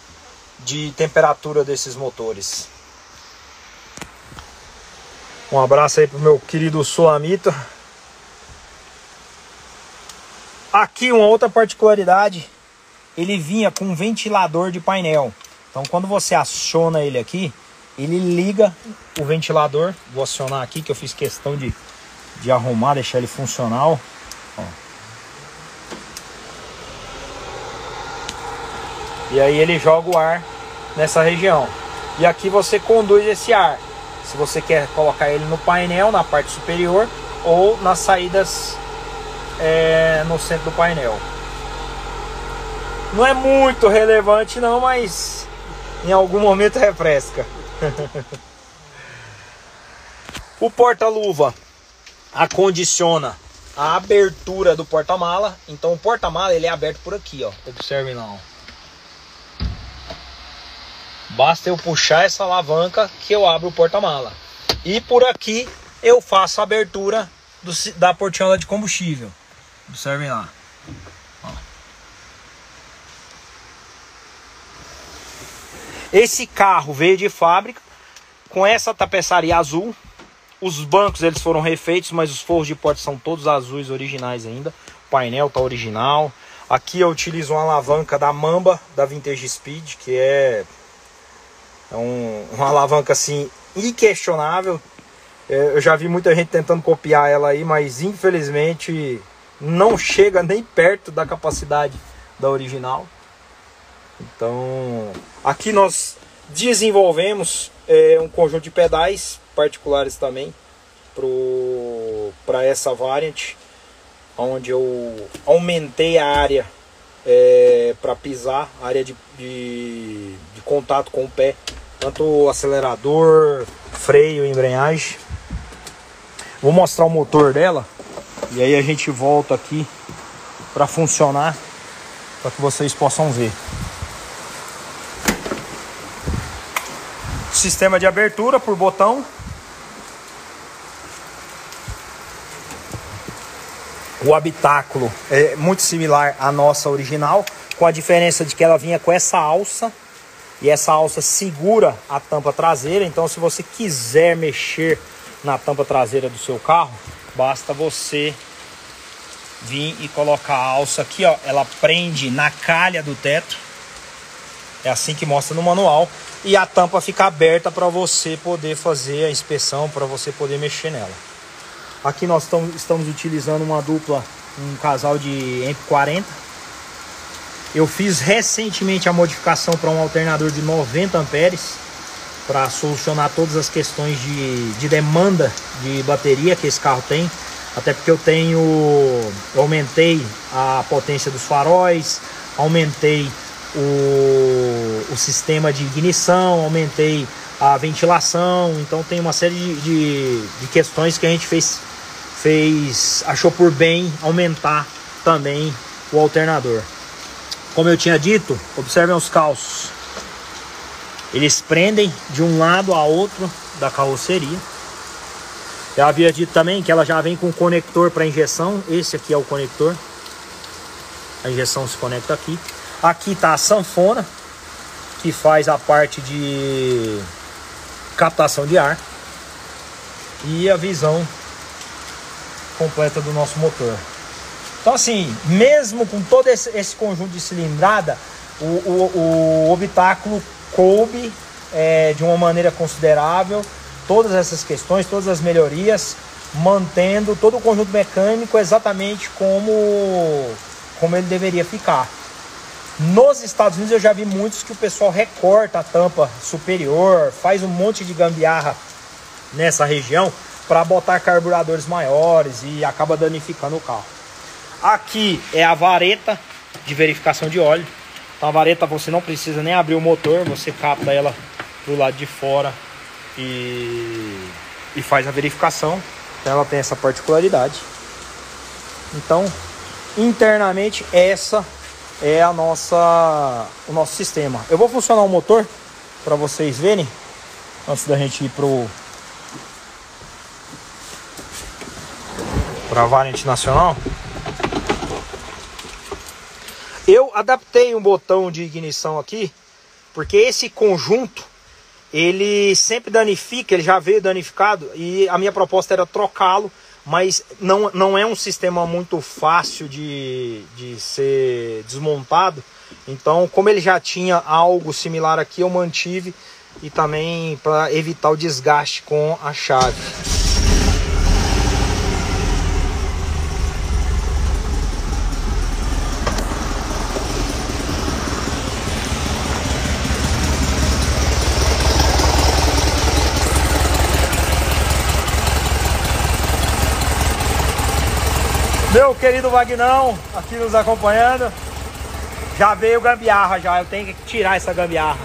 de temperatura desses motores. Um abraço aí pro meu querido Sulamita. Aqui uma outra particularidade, ele vinha com um ventilador de painel. Então quando você aciona ele aqui, ele liga o ventilador. Vou acionar aqui que eu fiz questão de, de arrumar, deixar ele funcional. Ó. E aí ele joga o ar nessa região. E aqui você conduz esse ar. Se você quer colocar ele no painel, na parte superior, ou nas saídas é, no centro do painel. Não é muito relevante não, mas em algum momento refresca. o porta-luva acondiciona a abertura do porta-mala. Então o porta-mala ele é aberto por aqui, ó. Observem lá. Ó. Basta eu puxar essa alavanca que eu abro o porta-mala. E por aqui eu faço a abertura do, da portiola de combustível. Observem lá. Esse carro veio de fábrica com essa tapeçaria azul. Os bancos eles foram refeitos, mas os forros de porta são todos azuis originais ainda. O painel tá original. Aqui eu utilizo uma alavanca da Mamba da Vintage Speed, que é, é um, uma alavanca assim inquestionável. É, eu já vi muita gente tentando copiar ela aí, mas infelizmente não chega nem perto da capacidade da original. Então, aqui nós desenvolvemos é, um conjunto de pedais particulares também para essa variant, onde eu aumentei a área é, para pisar, área de, de, de contato com o pé, tanto acelerador, freio, embreagem. Vou mostrar o motor dela. E aí a gente volta aqui para funcionar, para que vocês possam ver. Sistema de abertura por botão. O habitáculo é muito similar à nossa original, com a diferença de que ela vinha com essa alça e essa alça segura a tampa traseira. Então, se você quiser mexer na tampa traseira do seu carro, Basta você vir e colocar a alça aqui, ó. Ela prende na calha do teto. É assim que mostra no manual. E a tampa fica aberta para você poder fazer a inspeção, para você poder mexer nela. Aqui nós estamos utilizando uma dupla, um casal de MP40. Eu fiz recentemente a modificação para um alternador de 90 amperes para solucionar todas as questões de, de demanda de bateria que esse carro tem. Até porque eu tenho. Eu aumentei a potência dos faróis, aumentei o, o sistema de ignição, aumentei a ventilação. Então tem uma série de, de, de questões que a gente fez, fez. achou por bem aumentar também o alternador. Como eu tinha dito, observem os calços. Eles prendem de um lado a outro da carroceria. Eu havia dito também que ela já vem com conector para injeção. Esse aqui é o conector. A injeção se conecta aqui. Aqui está a sanfona, que faz a parte de captação de ar. E a visão completa do nosso motor. Então assim, mesmo com todo esse, esse conjunto de cilindrada, o, o, o habitáculo coube é, de uma maneira considerável todas essas questões, todas as melhorias, mantendo todo o conjunto mecânico exatamente como, como ele deveria ficar. Nos Estados Unidos eu já vi muitos que o pessoal recorta a tampa superior, faz um monte de gambiarra nessa região para botar carburadores maiores e acaba danificando o carro. Aqui é a vareta de verificação de óleo. Então a vareta você não precisa nem abrir o motor, você capta ela do lado de fora e, e faz a verificação. Então ela tem essa particularidade. Então internamente essa é a nossa o nosso sistema. Eu vou funcionar o motor para vocês verem antes da gente ir pro para variante nacional. Eu adaptei um botão de ignição aqui, porque esse conjunto ele sempre danifica, ele já veio danificado e a minha proposta era trocá-lo, mas não, não é um sistema muito fácil de, de ser desmontado. Então, como ele já tinha algo similar aqui, eu mantive e também para evitar o desgaste com a chave. Querido Vagnão, aqui nos acompanhando. Já veio gambiarra já, eu tenho que tirar essa gambiarra.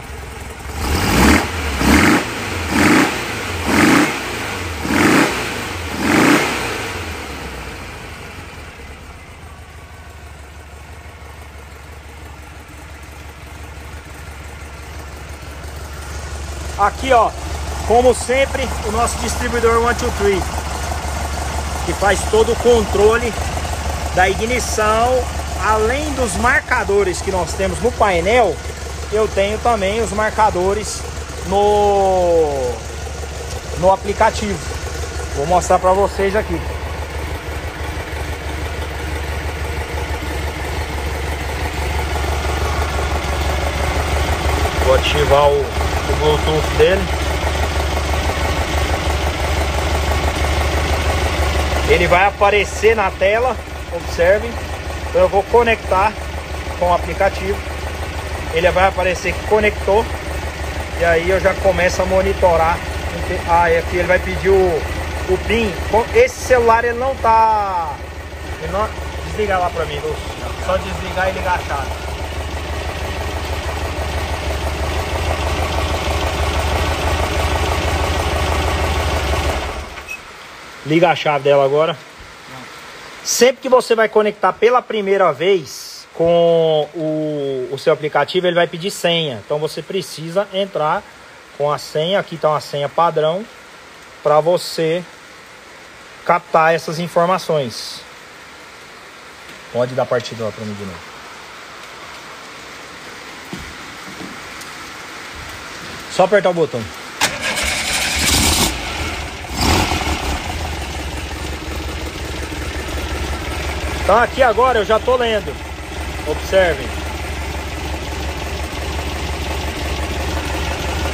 Aqui ó, como sempre, o nosso distribuidor 123 que faz todo o controle da ignição, além dos marcadores que nós temos no painel, eu tenho também os marcadores no, no aplicativo. Vou mostrar para vocês aqui. Vou ativar o, o Bluetooth dele. Ele vai aparecer na tela observem. Então eu vou conectar com o aplicativo. Ele vai aparecer que conectou. E aí eu já começo a monitorar. Ah, aqui ele vai pedir o, o PIN. Esse celular ele não tá. Ele não... Desliga lá pra mim, Lúcio. Só desligar e ligar a chave. Liga a chave dela agora. Sempre que você vai conectar pela primeira vez com o, o seu aplicativo, ele vai pedir senha. Então você precisa entrar com a senha. Aqui está uma senha padrão para você captar essas informações. Pode dar partida para mim de novo. Só apertar o botão. Então aqui agora eu já estou lendo. Observem.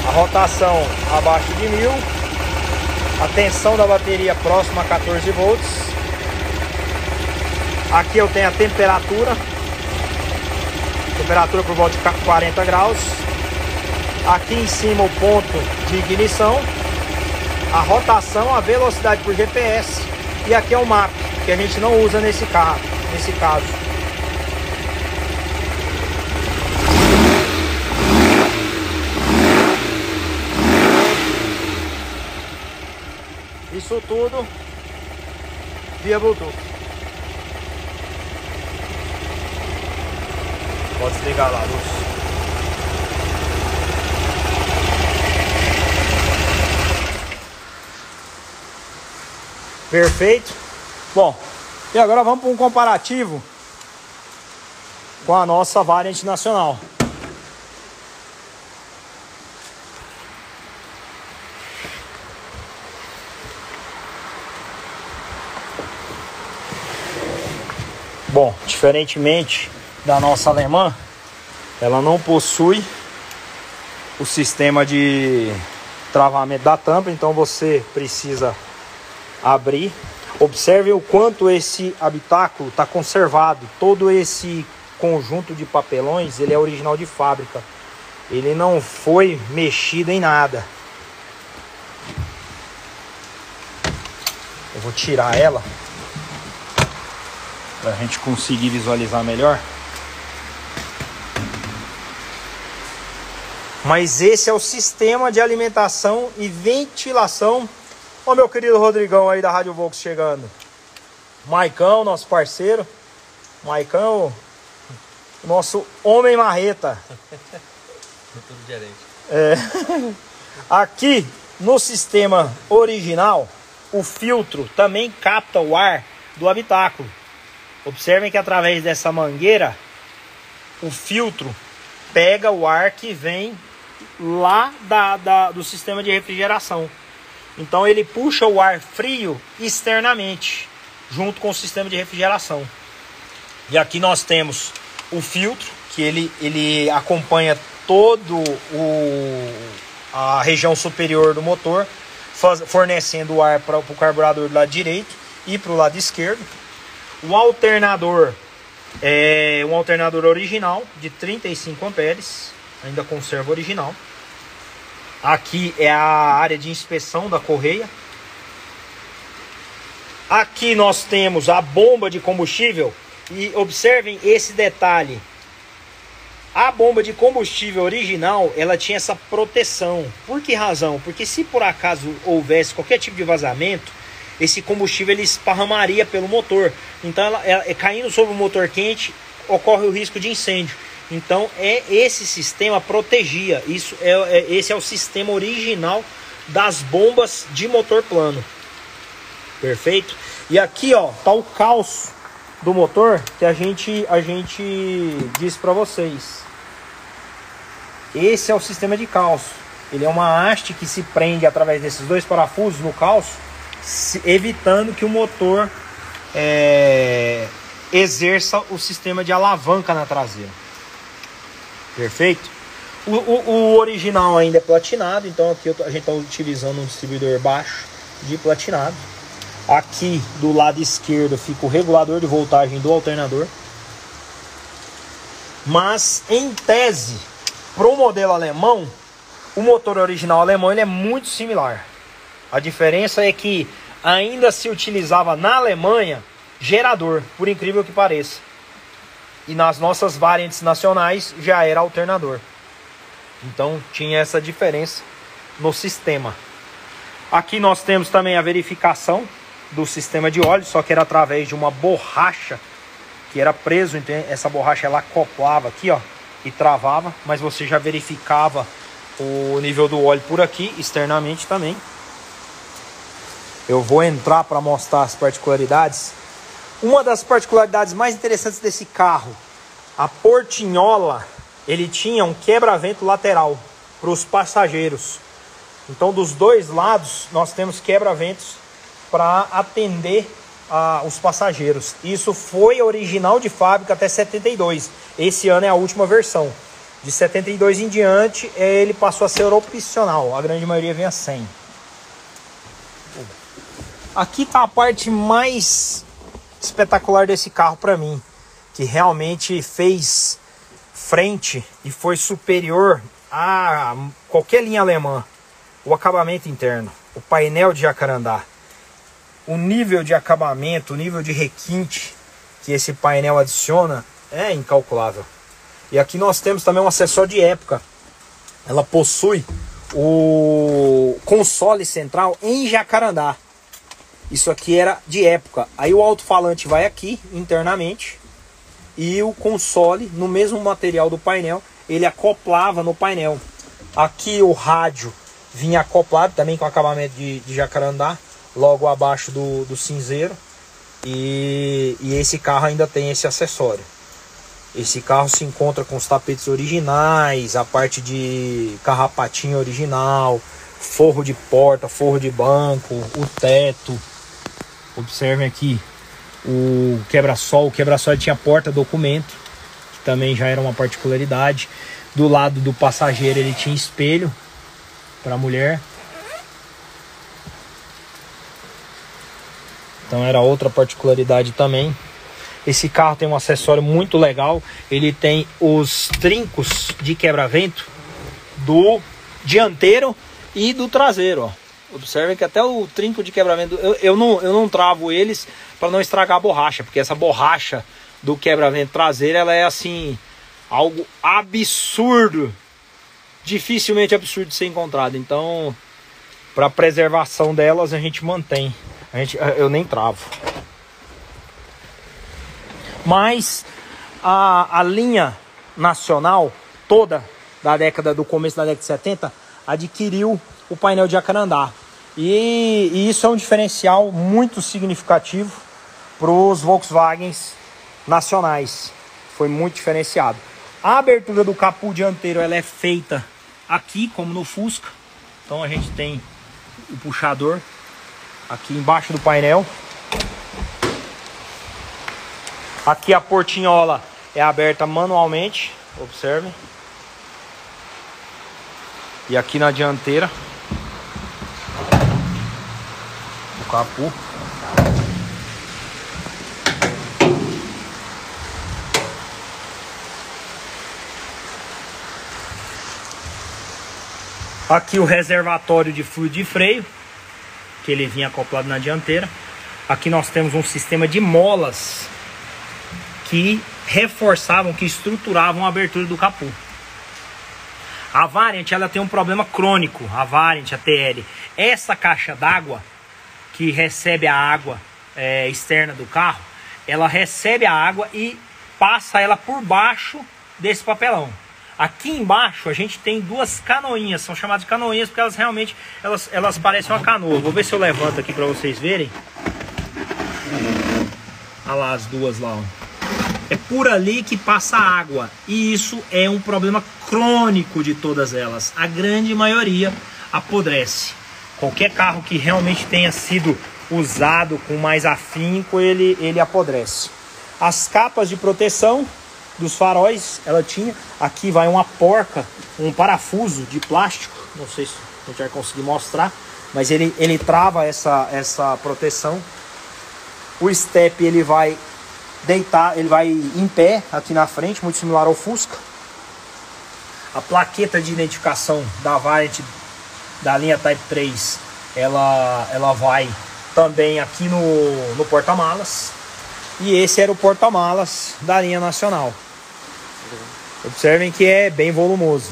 A rotação abaixo de mil. A tensão da bateria próxima a 14 volts. Aqui eu tenho a temperatura. Temperatura por volta de 40 graus. Aqui em cima o ponto de ignição. A rotação, a velocidade por GPS. E aqui é o mapa que a gente não usa nesse carro, nesse caso. Isso tudo via Bluetooth. Pode desligar lá, luz. Perfeito. Bom, e agora vamos para um comparativo com a nossa variante nacional. Bom, diferentemente da nossa alemã, ela não possui o sistema de travamento da tampa, então você precisa abrir Observe o quanto esse habitáculo está conservado. Todo esse conjunto de papelões, ele é original de fábrica. Ele não foi mexido em nada. Eu vou tirar ela para a gente conseguir visualizar melhor. Mas esse é o sistema de alimentação e ventilação Ó meu querido Rodrigão aí da Rádio Volks chegando. Maicão, nosso parceiro. Maicon é o nosso homem marreta. Tudo gerente. É. Aqui no sistema original, o filtro também capta o ar do habitáculo. Observem que através dessa mangueira, o filtro pega o ar que vem lá da, da, do sistema de refrigeração. Então ele puxa o ar frio externamente, junto com o sistema de refrigeração. E aqui nós temos o filtro, que ele, ele acompanha todo o, a região superior do motor, fornecendo o ar para o carburador do lado direito e para o lado esquerdo. O alternador é um alternador original de 35 amperes, ainda conserva original. Aqui é a área de inspeção da correia. Aqui nós temos a bomba de combustível e observem esse detalhe. A bomba de combustível original, ela tinha essa proteção. Por que razão? Porque se por acaso houvesse qualquer tipo de vazamento, esse combustível ele esparramaria pelo motor. Então, ela, ela, caindo sobre o motor quente, ocorre o risco de incêndio. Então, é esse sistema protegia. Isso é, é esse é o sistema original das bombas de motor plano. Perfeito? E aqui, ó, tá o calço do motor que a gente a gente disse para vocês. Esse é o sistema de calço. Ele é uma haste que se prende através desses dois parafusos no calço, evitando que o motor é, exerça o sistema de alavanca na traseira. Perfeito? O, o, o original ainda é platinado, então aqui a gente está utilizando um distribuidor baixo de platinado. Aqui do lado esquerdo fica o regulador de voltagem do alternador. Mas em tese, para o modelo alemão, o motor original alemão ele é muito similar. A diferença é que ainda se utilizava na Alemanha gerador, por incrível que pareça. E nas nossas variantes nacionais já era alternador. Então tinha essa diferença no sistema. Aqui nós temos também a verificação do sistema de óleo, só que era através de uma borracha que era preso, então essa borracha ela acoplava aqui, ó, e travava, mas você já verificava o nível do óleo por aqui, externamente também. Eu vou entrar para mostrar as particularidades. Uma das particularidades mais interessantes desse carro, a portinhola, ele tinha um quebra-vento lateral para os passageiros. Então, dos dois lados, nós temos quebra-ventos para atender a, os passageiros. Isso foi original de fábrica até 72. Esse ano é a última versão. De 72 em diante, é, ele passou a ser opcional. A grande maioria vem a 100. Aqui está a parte mais espetacular desse carro para mim, que realmente fez frente e foi superior a qualquer linha alemã. O acabamento interno, o painel de jacarandá o nível de acabamento, o nível de requinte que esse painel adiciona é incalculável. E aqui nós temos também um acessório de época. Ela possui o console central em jacarandá. Isso aqui era de época. Aí o alto-falante vai aqui internamente e o console no mesmo material do painel, ele acoplava no painel. Aqui o rádio vinha acoplado também com acabamento de, de jacarandá logo abaixo do, do cinzeiro. E, e esse carro ainda tem esse acessório. Esse carro se encontra com os tapetes originais, a parte de carrapatinho original, forro de porta, forro de banco, o teto. Observem aqui o quebra-sol. O quebra-sol tinha porta documento, que também já era uma particularidade. Do lado do passageiro ele tinha espelho para a mulher. Então era outra particularidade também. Esse carro tem um acessório muito legal. Ele tem os trincos de quebra-vento do dianteiro e do traseiro. Ó. Observem que até o trinco de quebra-vento, eu, eu, não, eu não travo eles para não estragar a borracha, porque essa borracha do quebra-vento traseiro ela é assim algo absurdo, dificilmente absurdo de ser encontrado. Então, para preservação delas a gente mantém a gente, eu nem travo. Mas a, a linha nacional toda da década do começo da década de 70 adquiriu o painel de Jacarandá. E, e isso é um diferencial muito significativo para os Volkswagens nacionais. Foi muito diferenciado. A abertura do capô dianteiro ela é feita aqui, como no Fusca. Então a gente tem o puxador aqui embaixo do painel. Aqui a portinhola é aberta manualmente, observe. E aqui na dianteira o capô. Aqui o reservatório de fluido de freio, que ele vinha acoplado na dianteira. Aqui nós temos um sistema de molas que reforçavam, que estruturavam a abertura do capô. A Variant ela tem um problema crônico, a Variant, a TL. Essa caixa d'água que recebe a água é, externa do carro, ela recebe a água e passa ela por baixo desse papelão. Aqui embaixo a gente tem duas canoinhas, são chamadas de canoinhas porque elas realmente elas, elas parecem uma canoa. Vou ver se eu levanto aqui para vocês verem. Olha lá as duas lá. Ó. É por ali que passa água e isso é um problema crônico de todas elas. A grande maioria apodrece. Qualquer carro que realmente tenha sido usado com mais afinco, ele, ele apodrece. As capas de proteção dos faróis ela tinha. Aqui vai uma porca, um parafuso de plástico. Não sei se a gente vai conseguir mostrar, mas ele, ele trava essa, essa proteção. O step ele vai deitar, ele vai em pé aqui na frente, muito similar ao Fusca. A plaqueta de identificação da Variant da linha Type 3, ela, ela vai também aqui no, no porta-malas. E esse era o porta-malas da linha nacional. Observem que é bem volumoso.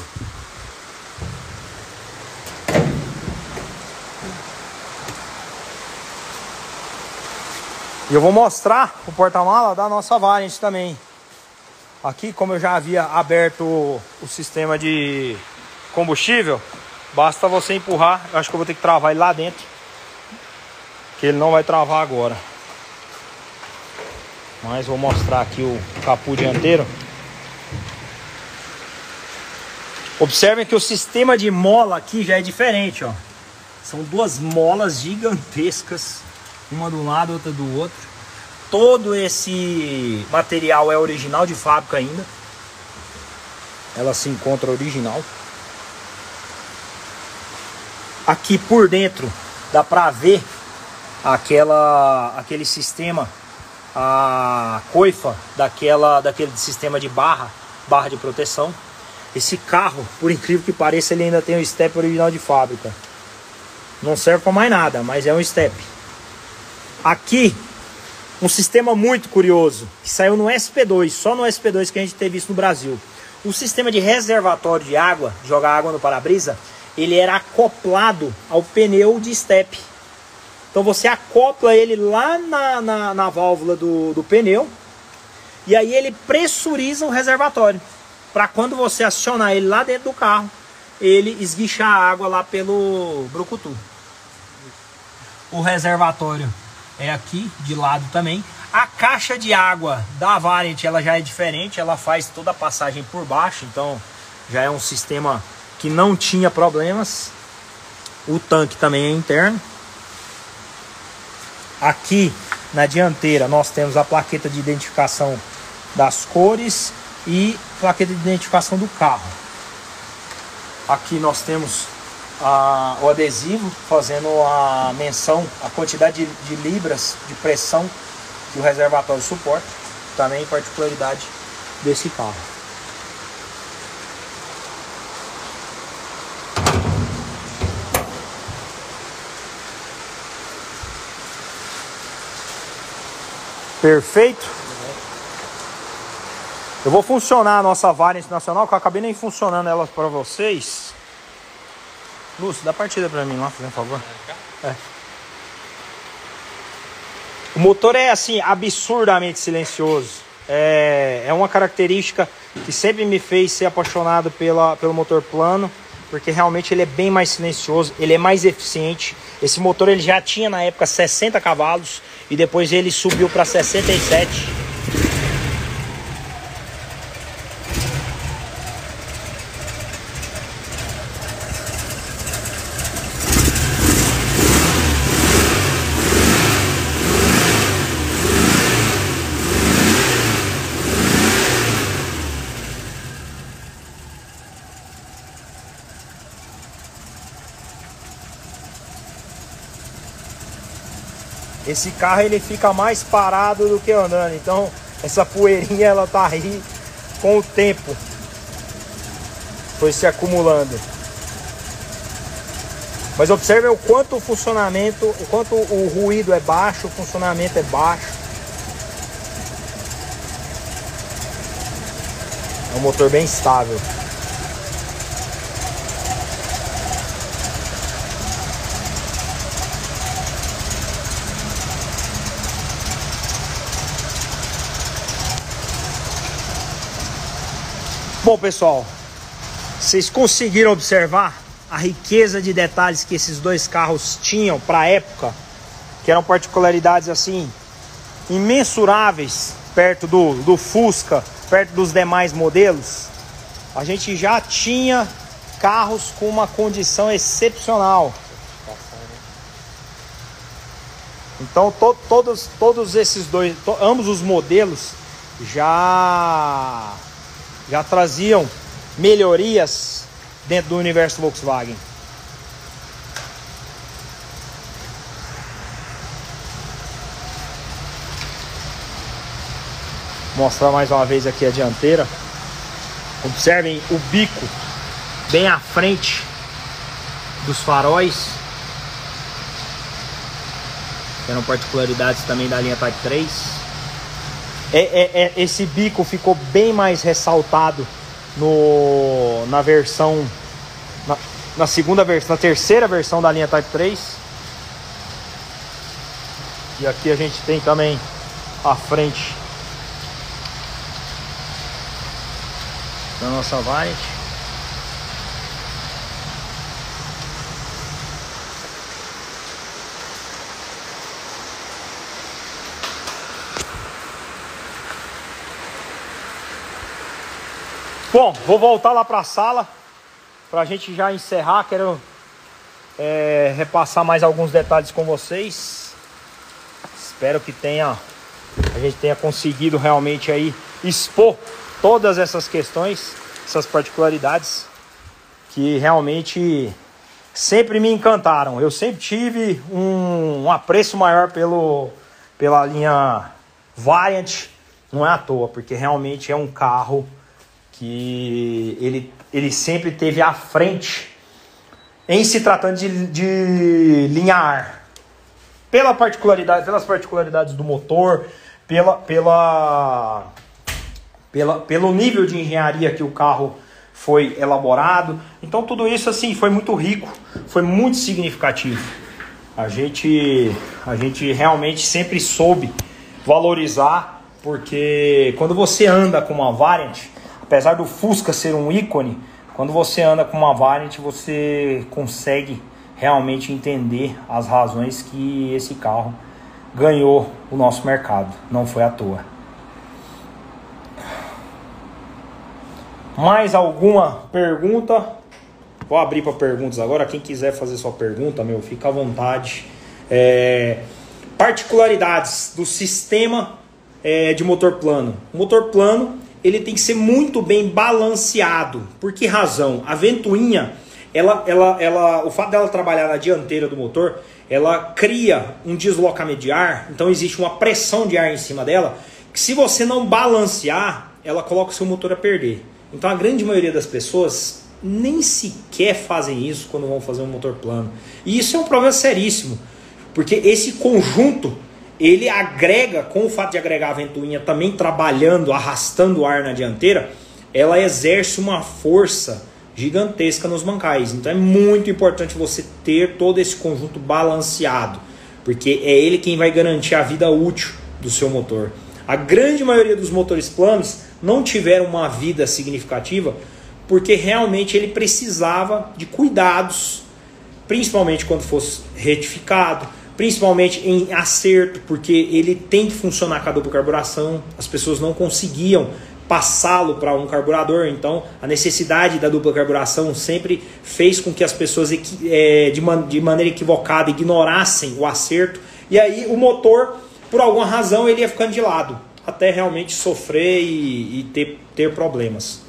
E eu vou mostrar o porta-mala da nossa Variant também. Aqui, como eu já havia aberto o, o sistema de combustível, basta você empurrar. Eu acho que eu vou ter que travar ele lá dentro. Que ele não vai travar agora. Mas vou mostrar aqui o capô dianteiro. Observem que o sistema de mola aqui já é diferente, ó. São duas molas gigantescas, uma do lado, outra do outro. Todo esse material é original de fábrica ainda. Ela se encontra original. Aqui por dentro dá para ver aquela aquele sistema a coifa daquela daquele sistema de barra, barra de proteção. Esse carro, por incrível que pareça, ele ainda tem o step original de fábrica. Não serve para mais nada, mas é um step. Aqui, um sistema muito curioso, que saiu no SP2, só no SP2 que a gente teve isso no Brasil. O sistema de reservatório de água, jogar água no para-brisa, ele era acoplado ao pneu de step. Então você acopla ele lá na, na, na válvula do, do pneu e aí ele pressuriza o reservatório para quando você acionar ele lá dentro do carro, ele esguichar a água lá pelo brucutu. O reservatório é aqui, de lado também. A caixa de água da Variant, ela já é diferente, ela faz toda a passagem por baixo, então já é um sistema que não tinha problemas. O tanque também é interno. Aqui na dianteira nós temos a plaqueta de identificação das cores e plaqueta de identificação do carro. Aqui nós temos a, o adesivo fazendo a menção, a quantidade de, de libras de pressão que o reservatório suporta, também particularidade desse carro. Perfeito? Eu vou funcionar a nossa Variant Nacional, que eu acabei nem funcionando ela para vocês. Lúcio, dá partida para mim lá, por favor. É. O motor é assim, absurdamente silencioso. é, é uma característica que sempre me fez ser apaixonado pela, pelo motor plano, porque realmente ele é bem mais silencioso, ele é mais eficiente. Esse motor ele já tinha na época 60 cavalos e depois ele subiu para 67 esse carro ele fica mais parado do que andando. Então essa poeirinha ela tá aí com o tempo. Foi se acumulando. Mas observe o quanto o funcionamento, o quanto o ruído é baixo, o funcionamento é baixo. É um motor bem estável. Bom, pessoal, vocês conseguiram observar a riqueza de detalhes que esses dois carros tinham para a época, que eram particularidades assim imensuráveis perto do, do Fusca, perto dos demais modelos. A gente já tinha carros com uma condição excepcional. Então to, todos, todos esses dois, to, ambos os modelos já já traziam melhorias dentro do universo Volkswagen. Mostrar mais uma vez aqui a dianteira. Observem o bico bem à frente dos faróis. Eram particularidades também da linha Type 3. É, é, é, esse bico ficou bem mais ressaltado no, na versão na, na, segunda versão, na terceira versão da linha Type 3. E aqui a gente tem também a frente da nossa Variant. Bom, vou voltar lá para a sala para a gente já encerrar. Quero é, repassar mais alguns detalhes com vocês. Espero que tenha a gente tenha conseguido realmente aí expor todas essas questões, essas particularidades que realmente sempre me encantaram. Eu sempre tive um, um apreço maior pelo, pela linha Variant, não é à toa, porque realmente é um carro que ele, ele sempre teve à frente em se tratando de, de linha ar. Pela particularidade, pelas particularidades do motor, pela, pela, pela, pelo nível de engenharia que o carro foi elaborado. Então tudo isso assim foi muito rico, foi muito significativo. A gente, a gente realmente sempre soube valorizar, porque quando você anda com uma Variant, apesar do Fusca ser um ícone, quando você anda com uma Variant, você consegue realmente entender as razões que esse carro ganhou o nosso mercado. Não foi à toa. Mais alguma pergunta? Vou abrir para perguntas agora. Quem quiser fazer sua pergunta, meu, fica à vontade. É, particularidades do sistema é, de motor plano. Motor plano ele tem que ser muito bem balanceado. Por que razão? A ventoinha, ela, ela, ela, o fato dela trabalhar na dianteira do motor, ela cria um deslocamento de ar, então existe uma pressão de ar em cima dela, que se você não balancear, ela coloca o seu motor a perder. Então a grande maioria das pessoas nem sequer fazem isso quando vão fazer um motor plano. E isso é um problema seríssimo, porque esse conjunto ele agrega, com o fato de agregar a ventoinha também trabalhando, arrastando o ar na dianteira, ela exerce uma força gigantesca nos mancais. Então é muito importante você ter todo esse conjunto balanceado, porque é ele quem vai garantir a vida útil do seu motor. A grande maioria dos motores planos não tiveram uma vida significativa porque realmente ele precisava de cuidados, principalmente quando fosse retificado, principalmente em acerto, porque ele tem que funcionar com a dupla carburação. As pessoas não conseguiam passá-lo para um carburador, então a necessidade da dupla carburação sempre fez com que as pessoas é, de, man de maneira equivocada ignorassem o acerto, e aí o motor, por alguma razão, ele ia ficando de lado, até realmente sofrer e, e ter, ter problemas.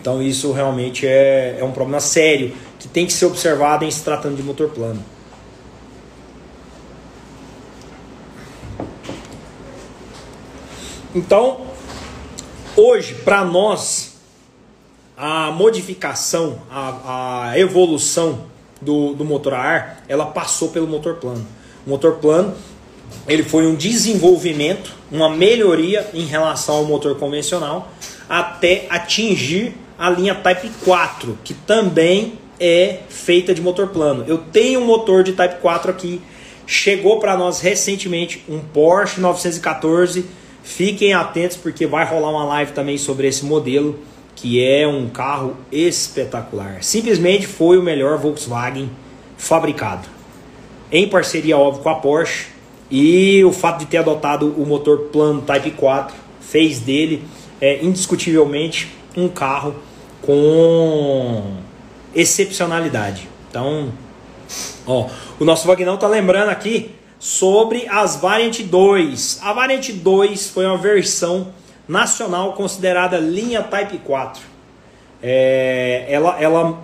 Então isso realmente é, é um problema sério que tem que ser observado em se tratando de motor plano. Então, hoje, para nós, a modificação, a, a evolução do, do motor a ar, ela passou pelo motor plano. O motor plano ele foi um desenvolvimento, uma melhoria em relação ao motor convencional, até atingir a linha Type 4, que também é feita de motor plano. Eu tenho um motor de Type 4 aqui, chegou para nós recentemente um Porsche 914 Fiquem atentos porque vai rolar uma live também sobre esse modelo, que é um carro espetacular. Simplesmente foi o melhor Volkswagen fabricado. Em parceria, óbvio, com a Porsche. E o fato de ter adotado o motor plano Type 4 fez dele é, indiscutivelmente um carro com excepcionalidade. Então, ó, o nosso Vagnão tá lembrando aqui sobre as Variant 2. A Variant 2 foi uma versão nacional considerada linha Type 4. É, ela, ela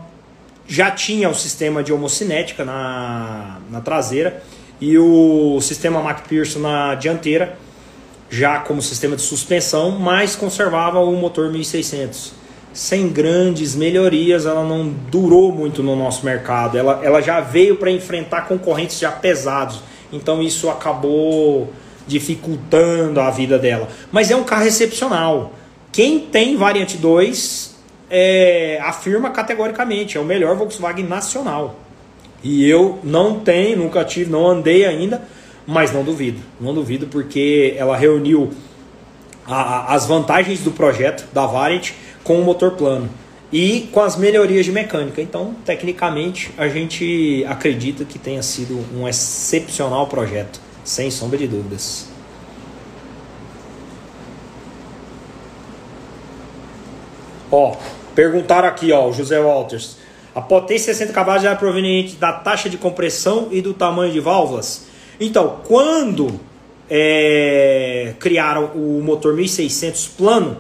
já tinha o sistema de homocinética na, na traseira e o sistema McPherson na dianteira, já como sistema de suspensão, mas conservava o motor 1600. Sem grandes melhorias, ela não durou muito no nosso mercado. Ela, ela já veio para enfrentar concorrentes já pesados então isso acabou dificultando a vida dela. Mas é um carro excepcional. Quem tem Variante 2 é, afirma categoricamente, é o melhor Volkswagen nacional. E eu não tenho, nunca tive, não andei ainda, mas não duvido. Não duvido porque ela reuniu a, a, as vantagens do projeto da Variant com o motor plano e com as melhorias de mecânica. Então, tecnicamente, a gente acredita que tenha sido um excepcional projeto, sem sombra de dúvidas. Ó, perguntaram aqui, ó, José Walters. A potência 60 cavalos é proveniente da taxa de compressão e do tamanho de válvulas? Então, quando é, criaram o motor 1600 plano,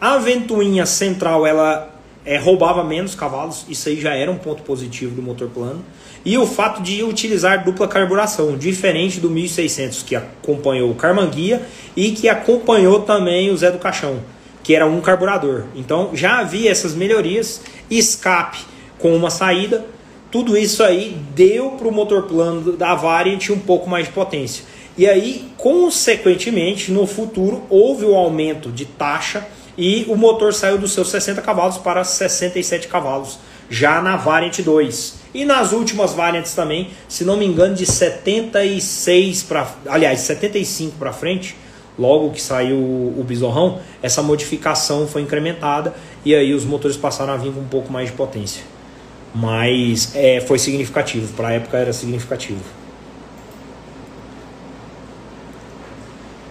a ventoinha central ela é, roubava menos cavalos, isso aí já era um ponto positivo do motor plano. E o fato de utilizar dupla carburação, diferente do 1600 que acompanhou o Carmanguia e que acompanhou também o Zé do Caixão, que era um carburador. Então já havia essas melhorias, escape com uma saída, tudo isso aí deu para o motor plano da Variant um pouco mais de potência. E aí, consequentemente, no futuro houve o aumento de taxa e o motor saiu dos seus 60 cavalos para 67 cavalos, já na Variant 2. E nas últimas variantes também, se não me engano, de 76 para, aliás, 75 para frente, logo que saiu o Bizorrão, essa modificação foi incrementada e aí os motores passaram a vir com um pouco mais de potência. Mas é, foi significativo, para a época era significativo.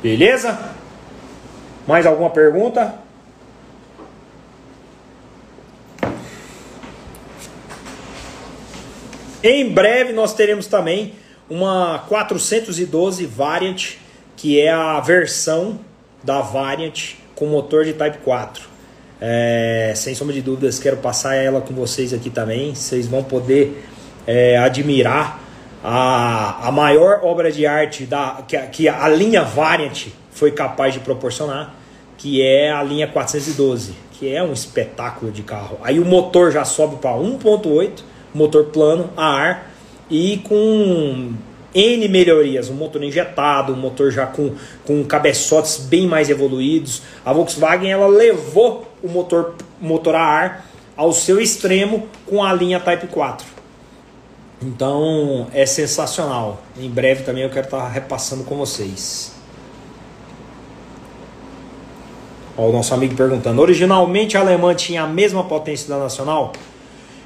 Beleza? Mais alguma pergunta? Em breve nós teremos também uma 412 Variant, que é a versão da Variant com motor de Type 4. É, sem sombra de dúvidas, quero passar ela com vocês aqui também. Vocês vão poder é, admirar a, a maior obra de arte da, que, que a linha Variant foi capaz de proporcionar, que é a linha 412, que é um espetáculo de carro. Aí o motor já sobe para 1.8 motor plano a ar e com N melhorias, um motor injetado, um motor já com, com cabeçotes bem mais evoluídos. A Volkswagen ela levou o motor, motor a ar ao seu extremo com a linha Type 4. Então é sensacional. Em breve também eu quero estar repassando com vocês. Ó, o nosso amigo perguntando: originalmente a alemã tinha a mesma potência da nacional?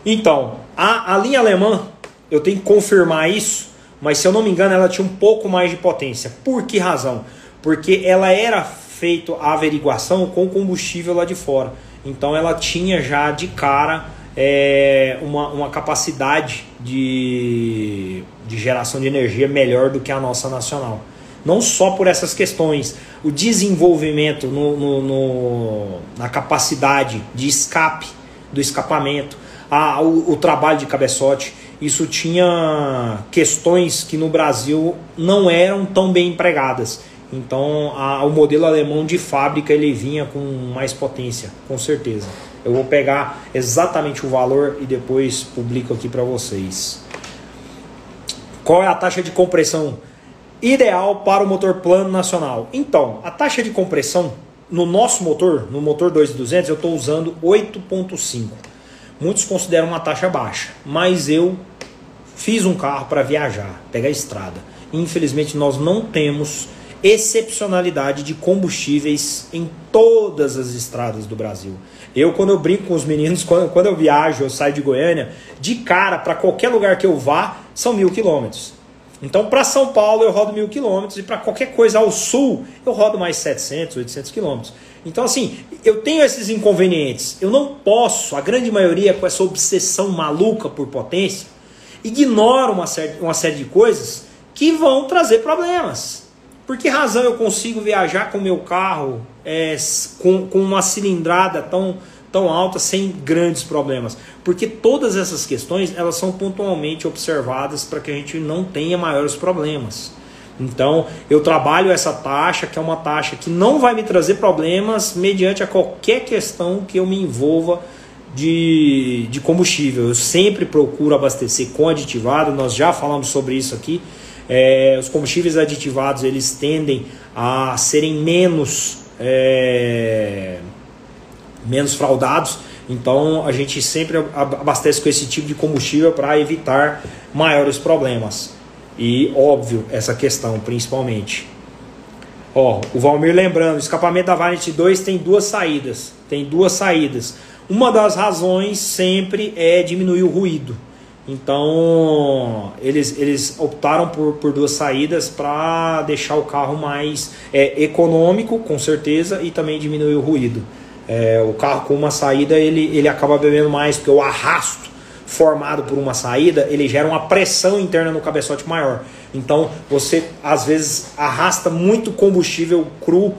Então, a, a linha alemã, eu tenho que confirmar isso, mas se eu não me engano, ela tinha um pouco mais de potência. Por que razão? Porque ela era feito a averiguação com combustível lá de fora. Então ela tinha já de cara é, uma, uma capacidade de, de geração de energia melhor do que a nossa nacional. Não só por essas questões, o desenvolvimento no, no, no na capacidade de escape, do escapamento, a, o, o trabalho de cabeçote, isso tinha questões que no Brasil não eram tão bem empregadas. Então, a, o modelo alemão de fábrica ele vinha com mais potência, com certeza. Eu vou pegar exatamente o valor e depois publico aqui para vocês. Qual é a taxa de compressão ideal para o motor plano nacional? Então, a taxa de compressão no nosso motor, no motor 2200, eu estou usando 8.5. Muitos consideram uma taxa baixa, mas eu fiz um carro para viajar, pegar a estrada. Infelizmente, nós não temos excepcionalidade de combustíveis em todas as estradas do Brasil. Eu, quando eu brinco com os meninos, quando, quando eu viajo, eu saio de Goiânia, de cara, para qualquer lugar que eu vá, são mil quilômetros. Então, para São Paulo, eu rodo mil quilômetros, e para qualquer coisa ao sul, eu rodo mais 700, 800 quilômetros. Então, assim, eu tenho esses inconvenientes. Eu não posso, a grande maioria, com essa obsessão maluca por potência, ignora uma série, uma série de coisas que vão trazer problemas. Por que razão eu consigo viajar com meu carro é, com, com uma cilindrada tão, tão alta sem grandes problemas? Porque todas essas questões elas são pontualmente observadas para que a gente não tenha maiores problemas. Então eu trabalho essa taxa, que é uma taxa que não vai me trazer problemas mediante a qualquer questão que eu me envolva de, de combustível. Eu sempre procuro abastecer com aditivado, nós já falamos sobre isso aqui. É, os combustíveis aditivados eles tendem a serem menos é, menos fraudados. Então a gente sempre abastece com esse tipo de combustível para evitar maiores problemas. E óbvio essa questão principalmente. Ó, o Valmir lembrando, o escapamento da Variant 2 tem duas saídas. Tem duas saídas. Uma das razões sempre é diminuir o ruído. Então, eles, eles optaram por, por duas saídas para deixar o carro mais é, econômico, com certeza, e também diminuir o ruído. É, o carro com uma saída ele, ele acaba bebendo mais, porque o arrasto formado por uma saída ele gera uma pressão interna no cabeçote maior. Então, você às vezes arrasta muito combustível cru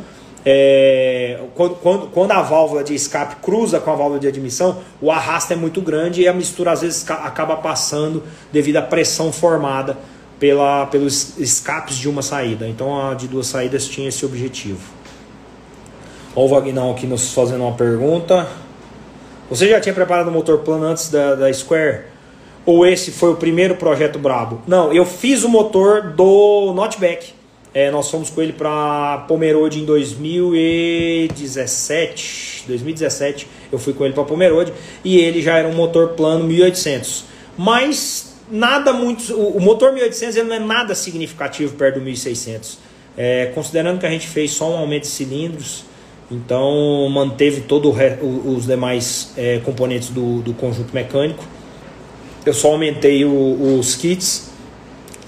é, quando, quando, a válvula de escape cruza com a válvula de admissão, o arrasto é muito grande e a mistura às vezes acaba passando devido à pressão formada pela, pelos escapes de uma saída. Então a de duas saídas tinha esse objetivo. Olha o Vagnão aqui nos fazendo uma pergunta. Você já tinha preparado o motor plano antes da, da Square? Ou esse foi o primeiro projeto brabo? Não, eu fiz o motor do Notback. É, nós fomos com ele para Pomerode em 2017. 2017 eu fui com ele para Pomerode e ele já era um motor plano 1800. Mas nada muito. O, motor 1800 ele não é nada significativo perto do 1600. É, considerando que a gente fez só um aumento de cilindros, então manteve todos os demais é, componentes do, do, conjunto mecânico. Eu só aumentei o, os kits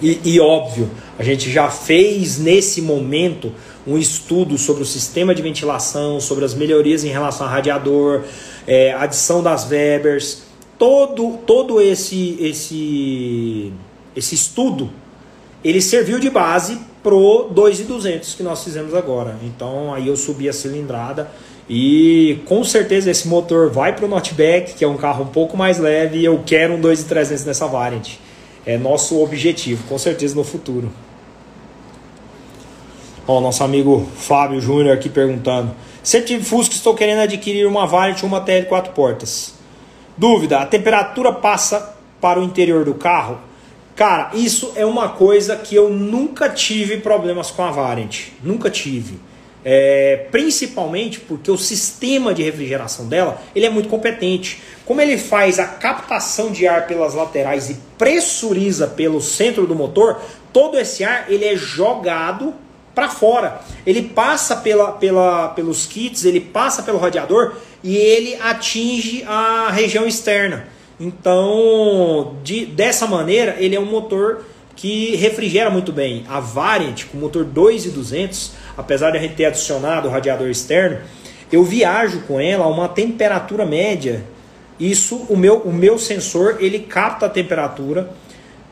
e, e óbvio a gente já fez nesse momento um estudo sobre o sistema de ventilação, sobre as melhorias em relação ao radiador, é, adição das Webers, todo, todo esse, esse, esse estudo ele serviu de base pro 2,200 que nós fizemos agora. Então aí eu subi a cilindrada e com certeza esse motor vai para o Notback, que é um carro um pouco mais leve, e eu quero um 2,300 nessa variant. É nosso objetivo, com certeza no futuro. Ó, nosso amigo Fábio Júnior aqui perguntando. Sempre Fusca, estou querendo adquirir uma Variant uma TL quatro portas. Dúvida, a temperatura passa para o interior do carro? Cara, isso é uma coisa que eu nunca tive problemas com a Variant. Nunca tive. É, principalmente porque o sistema de refrigeração dela ele é muito competente. Como ele faz a captação de ar pelas laterais e pressuriza pelo centro do motor, todo esse ar ele é jogado para fora. Ele passa pela, pela, pelos kits, ele passa pelo radiador e ele atinge a região externa. Então, de, dessa maneira, ele é um motor que refrigera muito bem. A Variant, com motor 2,200, apesar de a gente ter adicionado o radiador externo, eu viajo com ela a uma temperatura média. Isso, o meu, o meu sensor, ele capta a temperatura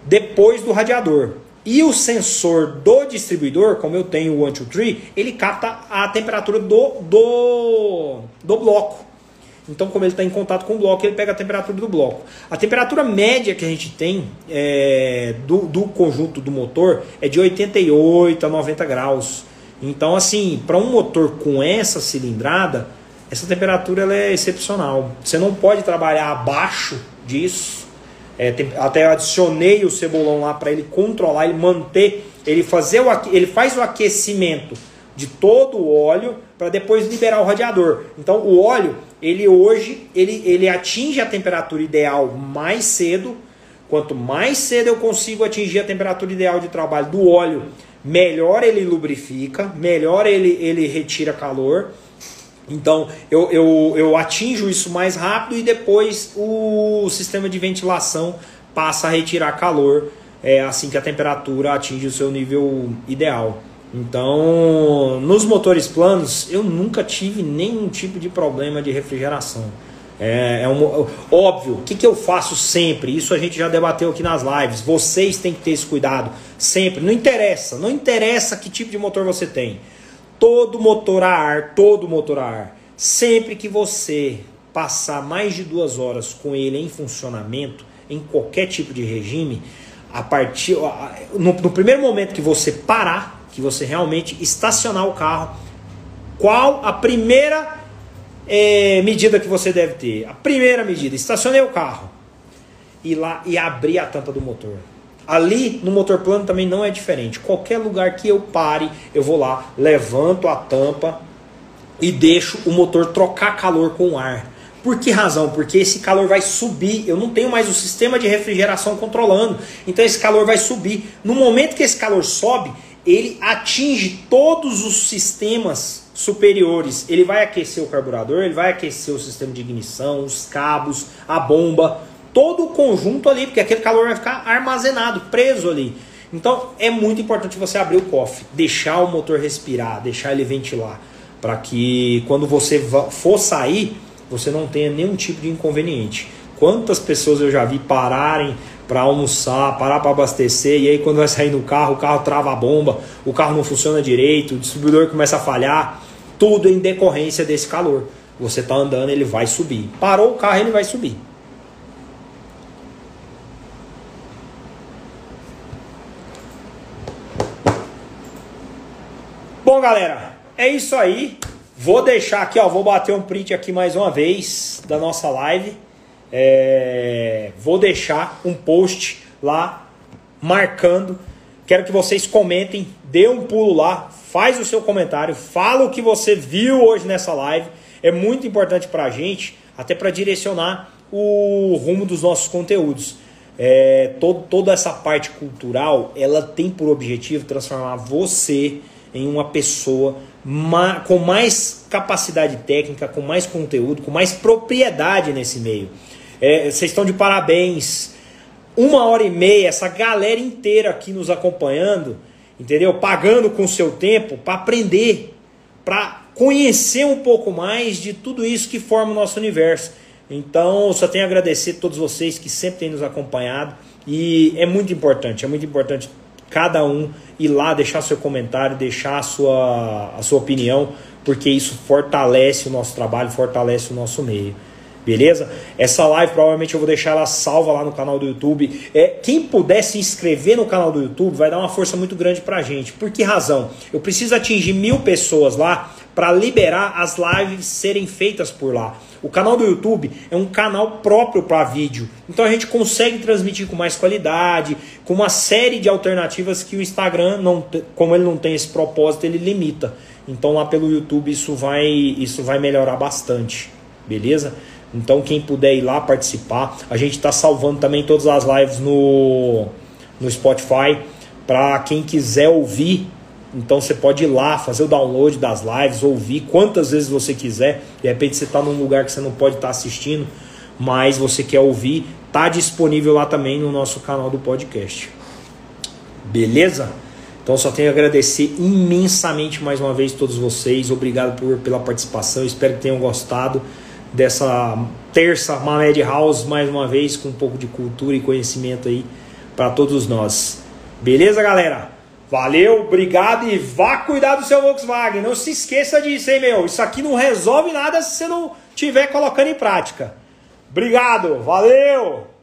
depois do radiador. E o sensor do distribuidor, como eu tenho o 123, ele capta a temperatura do, do, do bloco. Então, como ele está em contato com o bloco, ele pega a temperatura do bloco. A temperatura média que a gente tem é, do, do conjunto do motor é de 88 a 90 graus. Então, assim, para um motor com essa cilindrada, essa temperatura ela é excepcional. Você não pode trabalhar abaixo disso é, tem, até adicionei o cebolão lá para ele controlar, ele manter, ele fazer o ele faz o aquecimento de todo o óleo para depois liberar o radiador. Então o óleo, ele hoje, ele, ele atinge a temperatura ideal mais cedo. Quanto mais cedo eu consigo atingir a temperatura ideal de trabalho do óleo, melhor ele lubrifica, melhor ele, ele retira calor então eu, eu, eu atinjo isso mais rápido e depois o sistema de ventilação passa a retirar calor é, assim que a temperatura atinge o seu nível ideal. Então, nos motores planos, eu nunca tive nenhum tipo de problema de refrigeração. É, é um, óbvio, o que, que eu faço sempre? Isso a gente já debateu aqui nas lives. Vocês têm que ter esse cuidado sempre. Não interessa, não interessa que tipo de motor você tem todo motor a ar, todo motor a ar, sempre que você passar mais de duas horas com ele em funcionamento, em qualquer tipo de regime, a partir no, no primeiro momento que você parar, que você realmente estacionar o carro, qual a primeira é, medida que você deve ter? A primeira medida, estacionei o carro e lá e abrir a tampa do motor. Ali no motor plano também não é diferente. Qualquer lugar que eu pare, eu vou lá, levanto a tampa e deixo o motor trocar calor com o ar. Por que razão? Porque esse calor vai subir. Eu não tenho mais o sistema de refrigeração controlando. Então esse calor vai subir. No momento que esse calor sobe, ele atinge todos os sistemas superiores. Ele vai aquecer o carburador, ele vai aquecer o sistema de ignição, os cabos, a bomba todo o conjunto ali, porque aquele calor vai ficar armazenado, preso ali. Então é muito importante você abrir o cofre, deixar o motor respirar, deixar ele ventilar, para que quando você for sair, você não tenha nenhum tipo de inconveniente. Quantas pessoas eu já vi pararem para almoçar, parar para abastecer, e aí quando vai sair no carro, o carro trava a bomba, o carro não funciona direito, o distribuidor começa a falhar, tudo em decorrência desse calor. Você está andando, ele vai subir. Parou o carro, ele vai subir. Bom, galera, é isso aí. Vou deixar aqui, ó, vou bater um print aqui mais uma vez da nossa live. É, vou deixar um post lá marcando. Quero que vocês comentem, dê um pulo lá, faz o seu comentário, fala o que você viu hoje nessa live. É muito importante para a gente, até para direcionar o rumo dos nossos conteúdos. É, todo, toda essa parte cultural, ela tem por objetivo transformar você em uma pessoa ma com mais capacidade técnica, com mais conteúdo, com mais propriedade nesse meio. É, vocês estão de parabéns. Uma hora e meia, essa galera inteira aqui nos acompanhando, entendeu? Pagando com seu tempo para aprender, para conhecer um pouco mais de tudo isso que forma o nosso universo. Então, só tenho a agradecer a todos vocês que sempre têm nos acompanhado. E é muito importante, é muito importante cada um ir lá deixar seu comentário, deixar a sua, a sua opinião, porque isso fortalece o nosso trabalho, fortalece o nosso meio. Beleza? Essa live provavelmente eu vou deixar ela salva lá no canal do YouTube. É, quem puder se inscrever no canal do YouTube vai dar uma força muito grande pra gente. Por que razão? Eu preciso atingir mil pessoas lá para liberar as lives serem feitas por lá. O canal do YouTube é um canal próprio para vídeo. Então a gente consegue transmitir com mais qualidade, com uma série de alternativas que o Instagram, não, como ele não tem esse propósito, ele limita. Então lá pelo YouTube isso vai, isso vai melhorar bastante. Beleza? Então quem puder ir lá participar, a gente está salvando também todas as lives no, no Spotify para quem quiser ouvir Então você pode ir lá, fazer o download das lives, ouvir quantas vezes você quiser. De repente você está num lugar que você não pode estar tá assistindo, mas você quer ouvir, tá disponível lá também no nosso canal do podcast. Beleza? Então só tenho a agradecer imensamente mais uma vez todos vocês. Obrigado por, pela participação. Espero que tenham gostado dessa terça Mamed House mais uma vez com um pouco de cultura e conhecimento aí para todos nós. Beleza, galera? Valeu, obrigado e vá cuidar do seu Volkswagen. Não se esqueça disso, hein, meu? Isso aqui não resolve nada se você não estiver colocando em prática. Obrigado, valeu!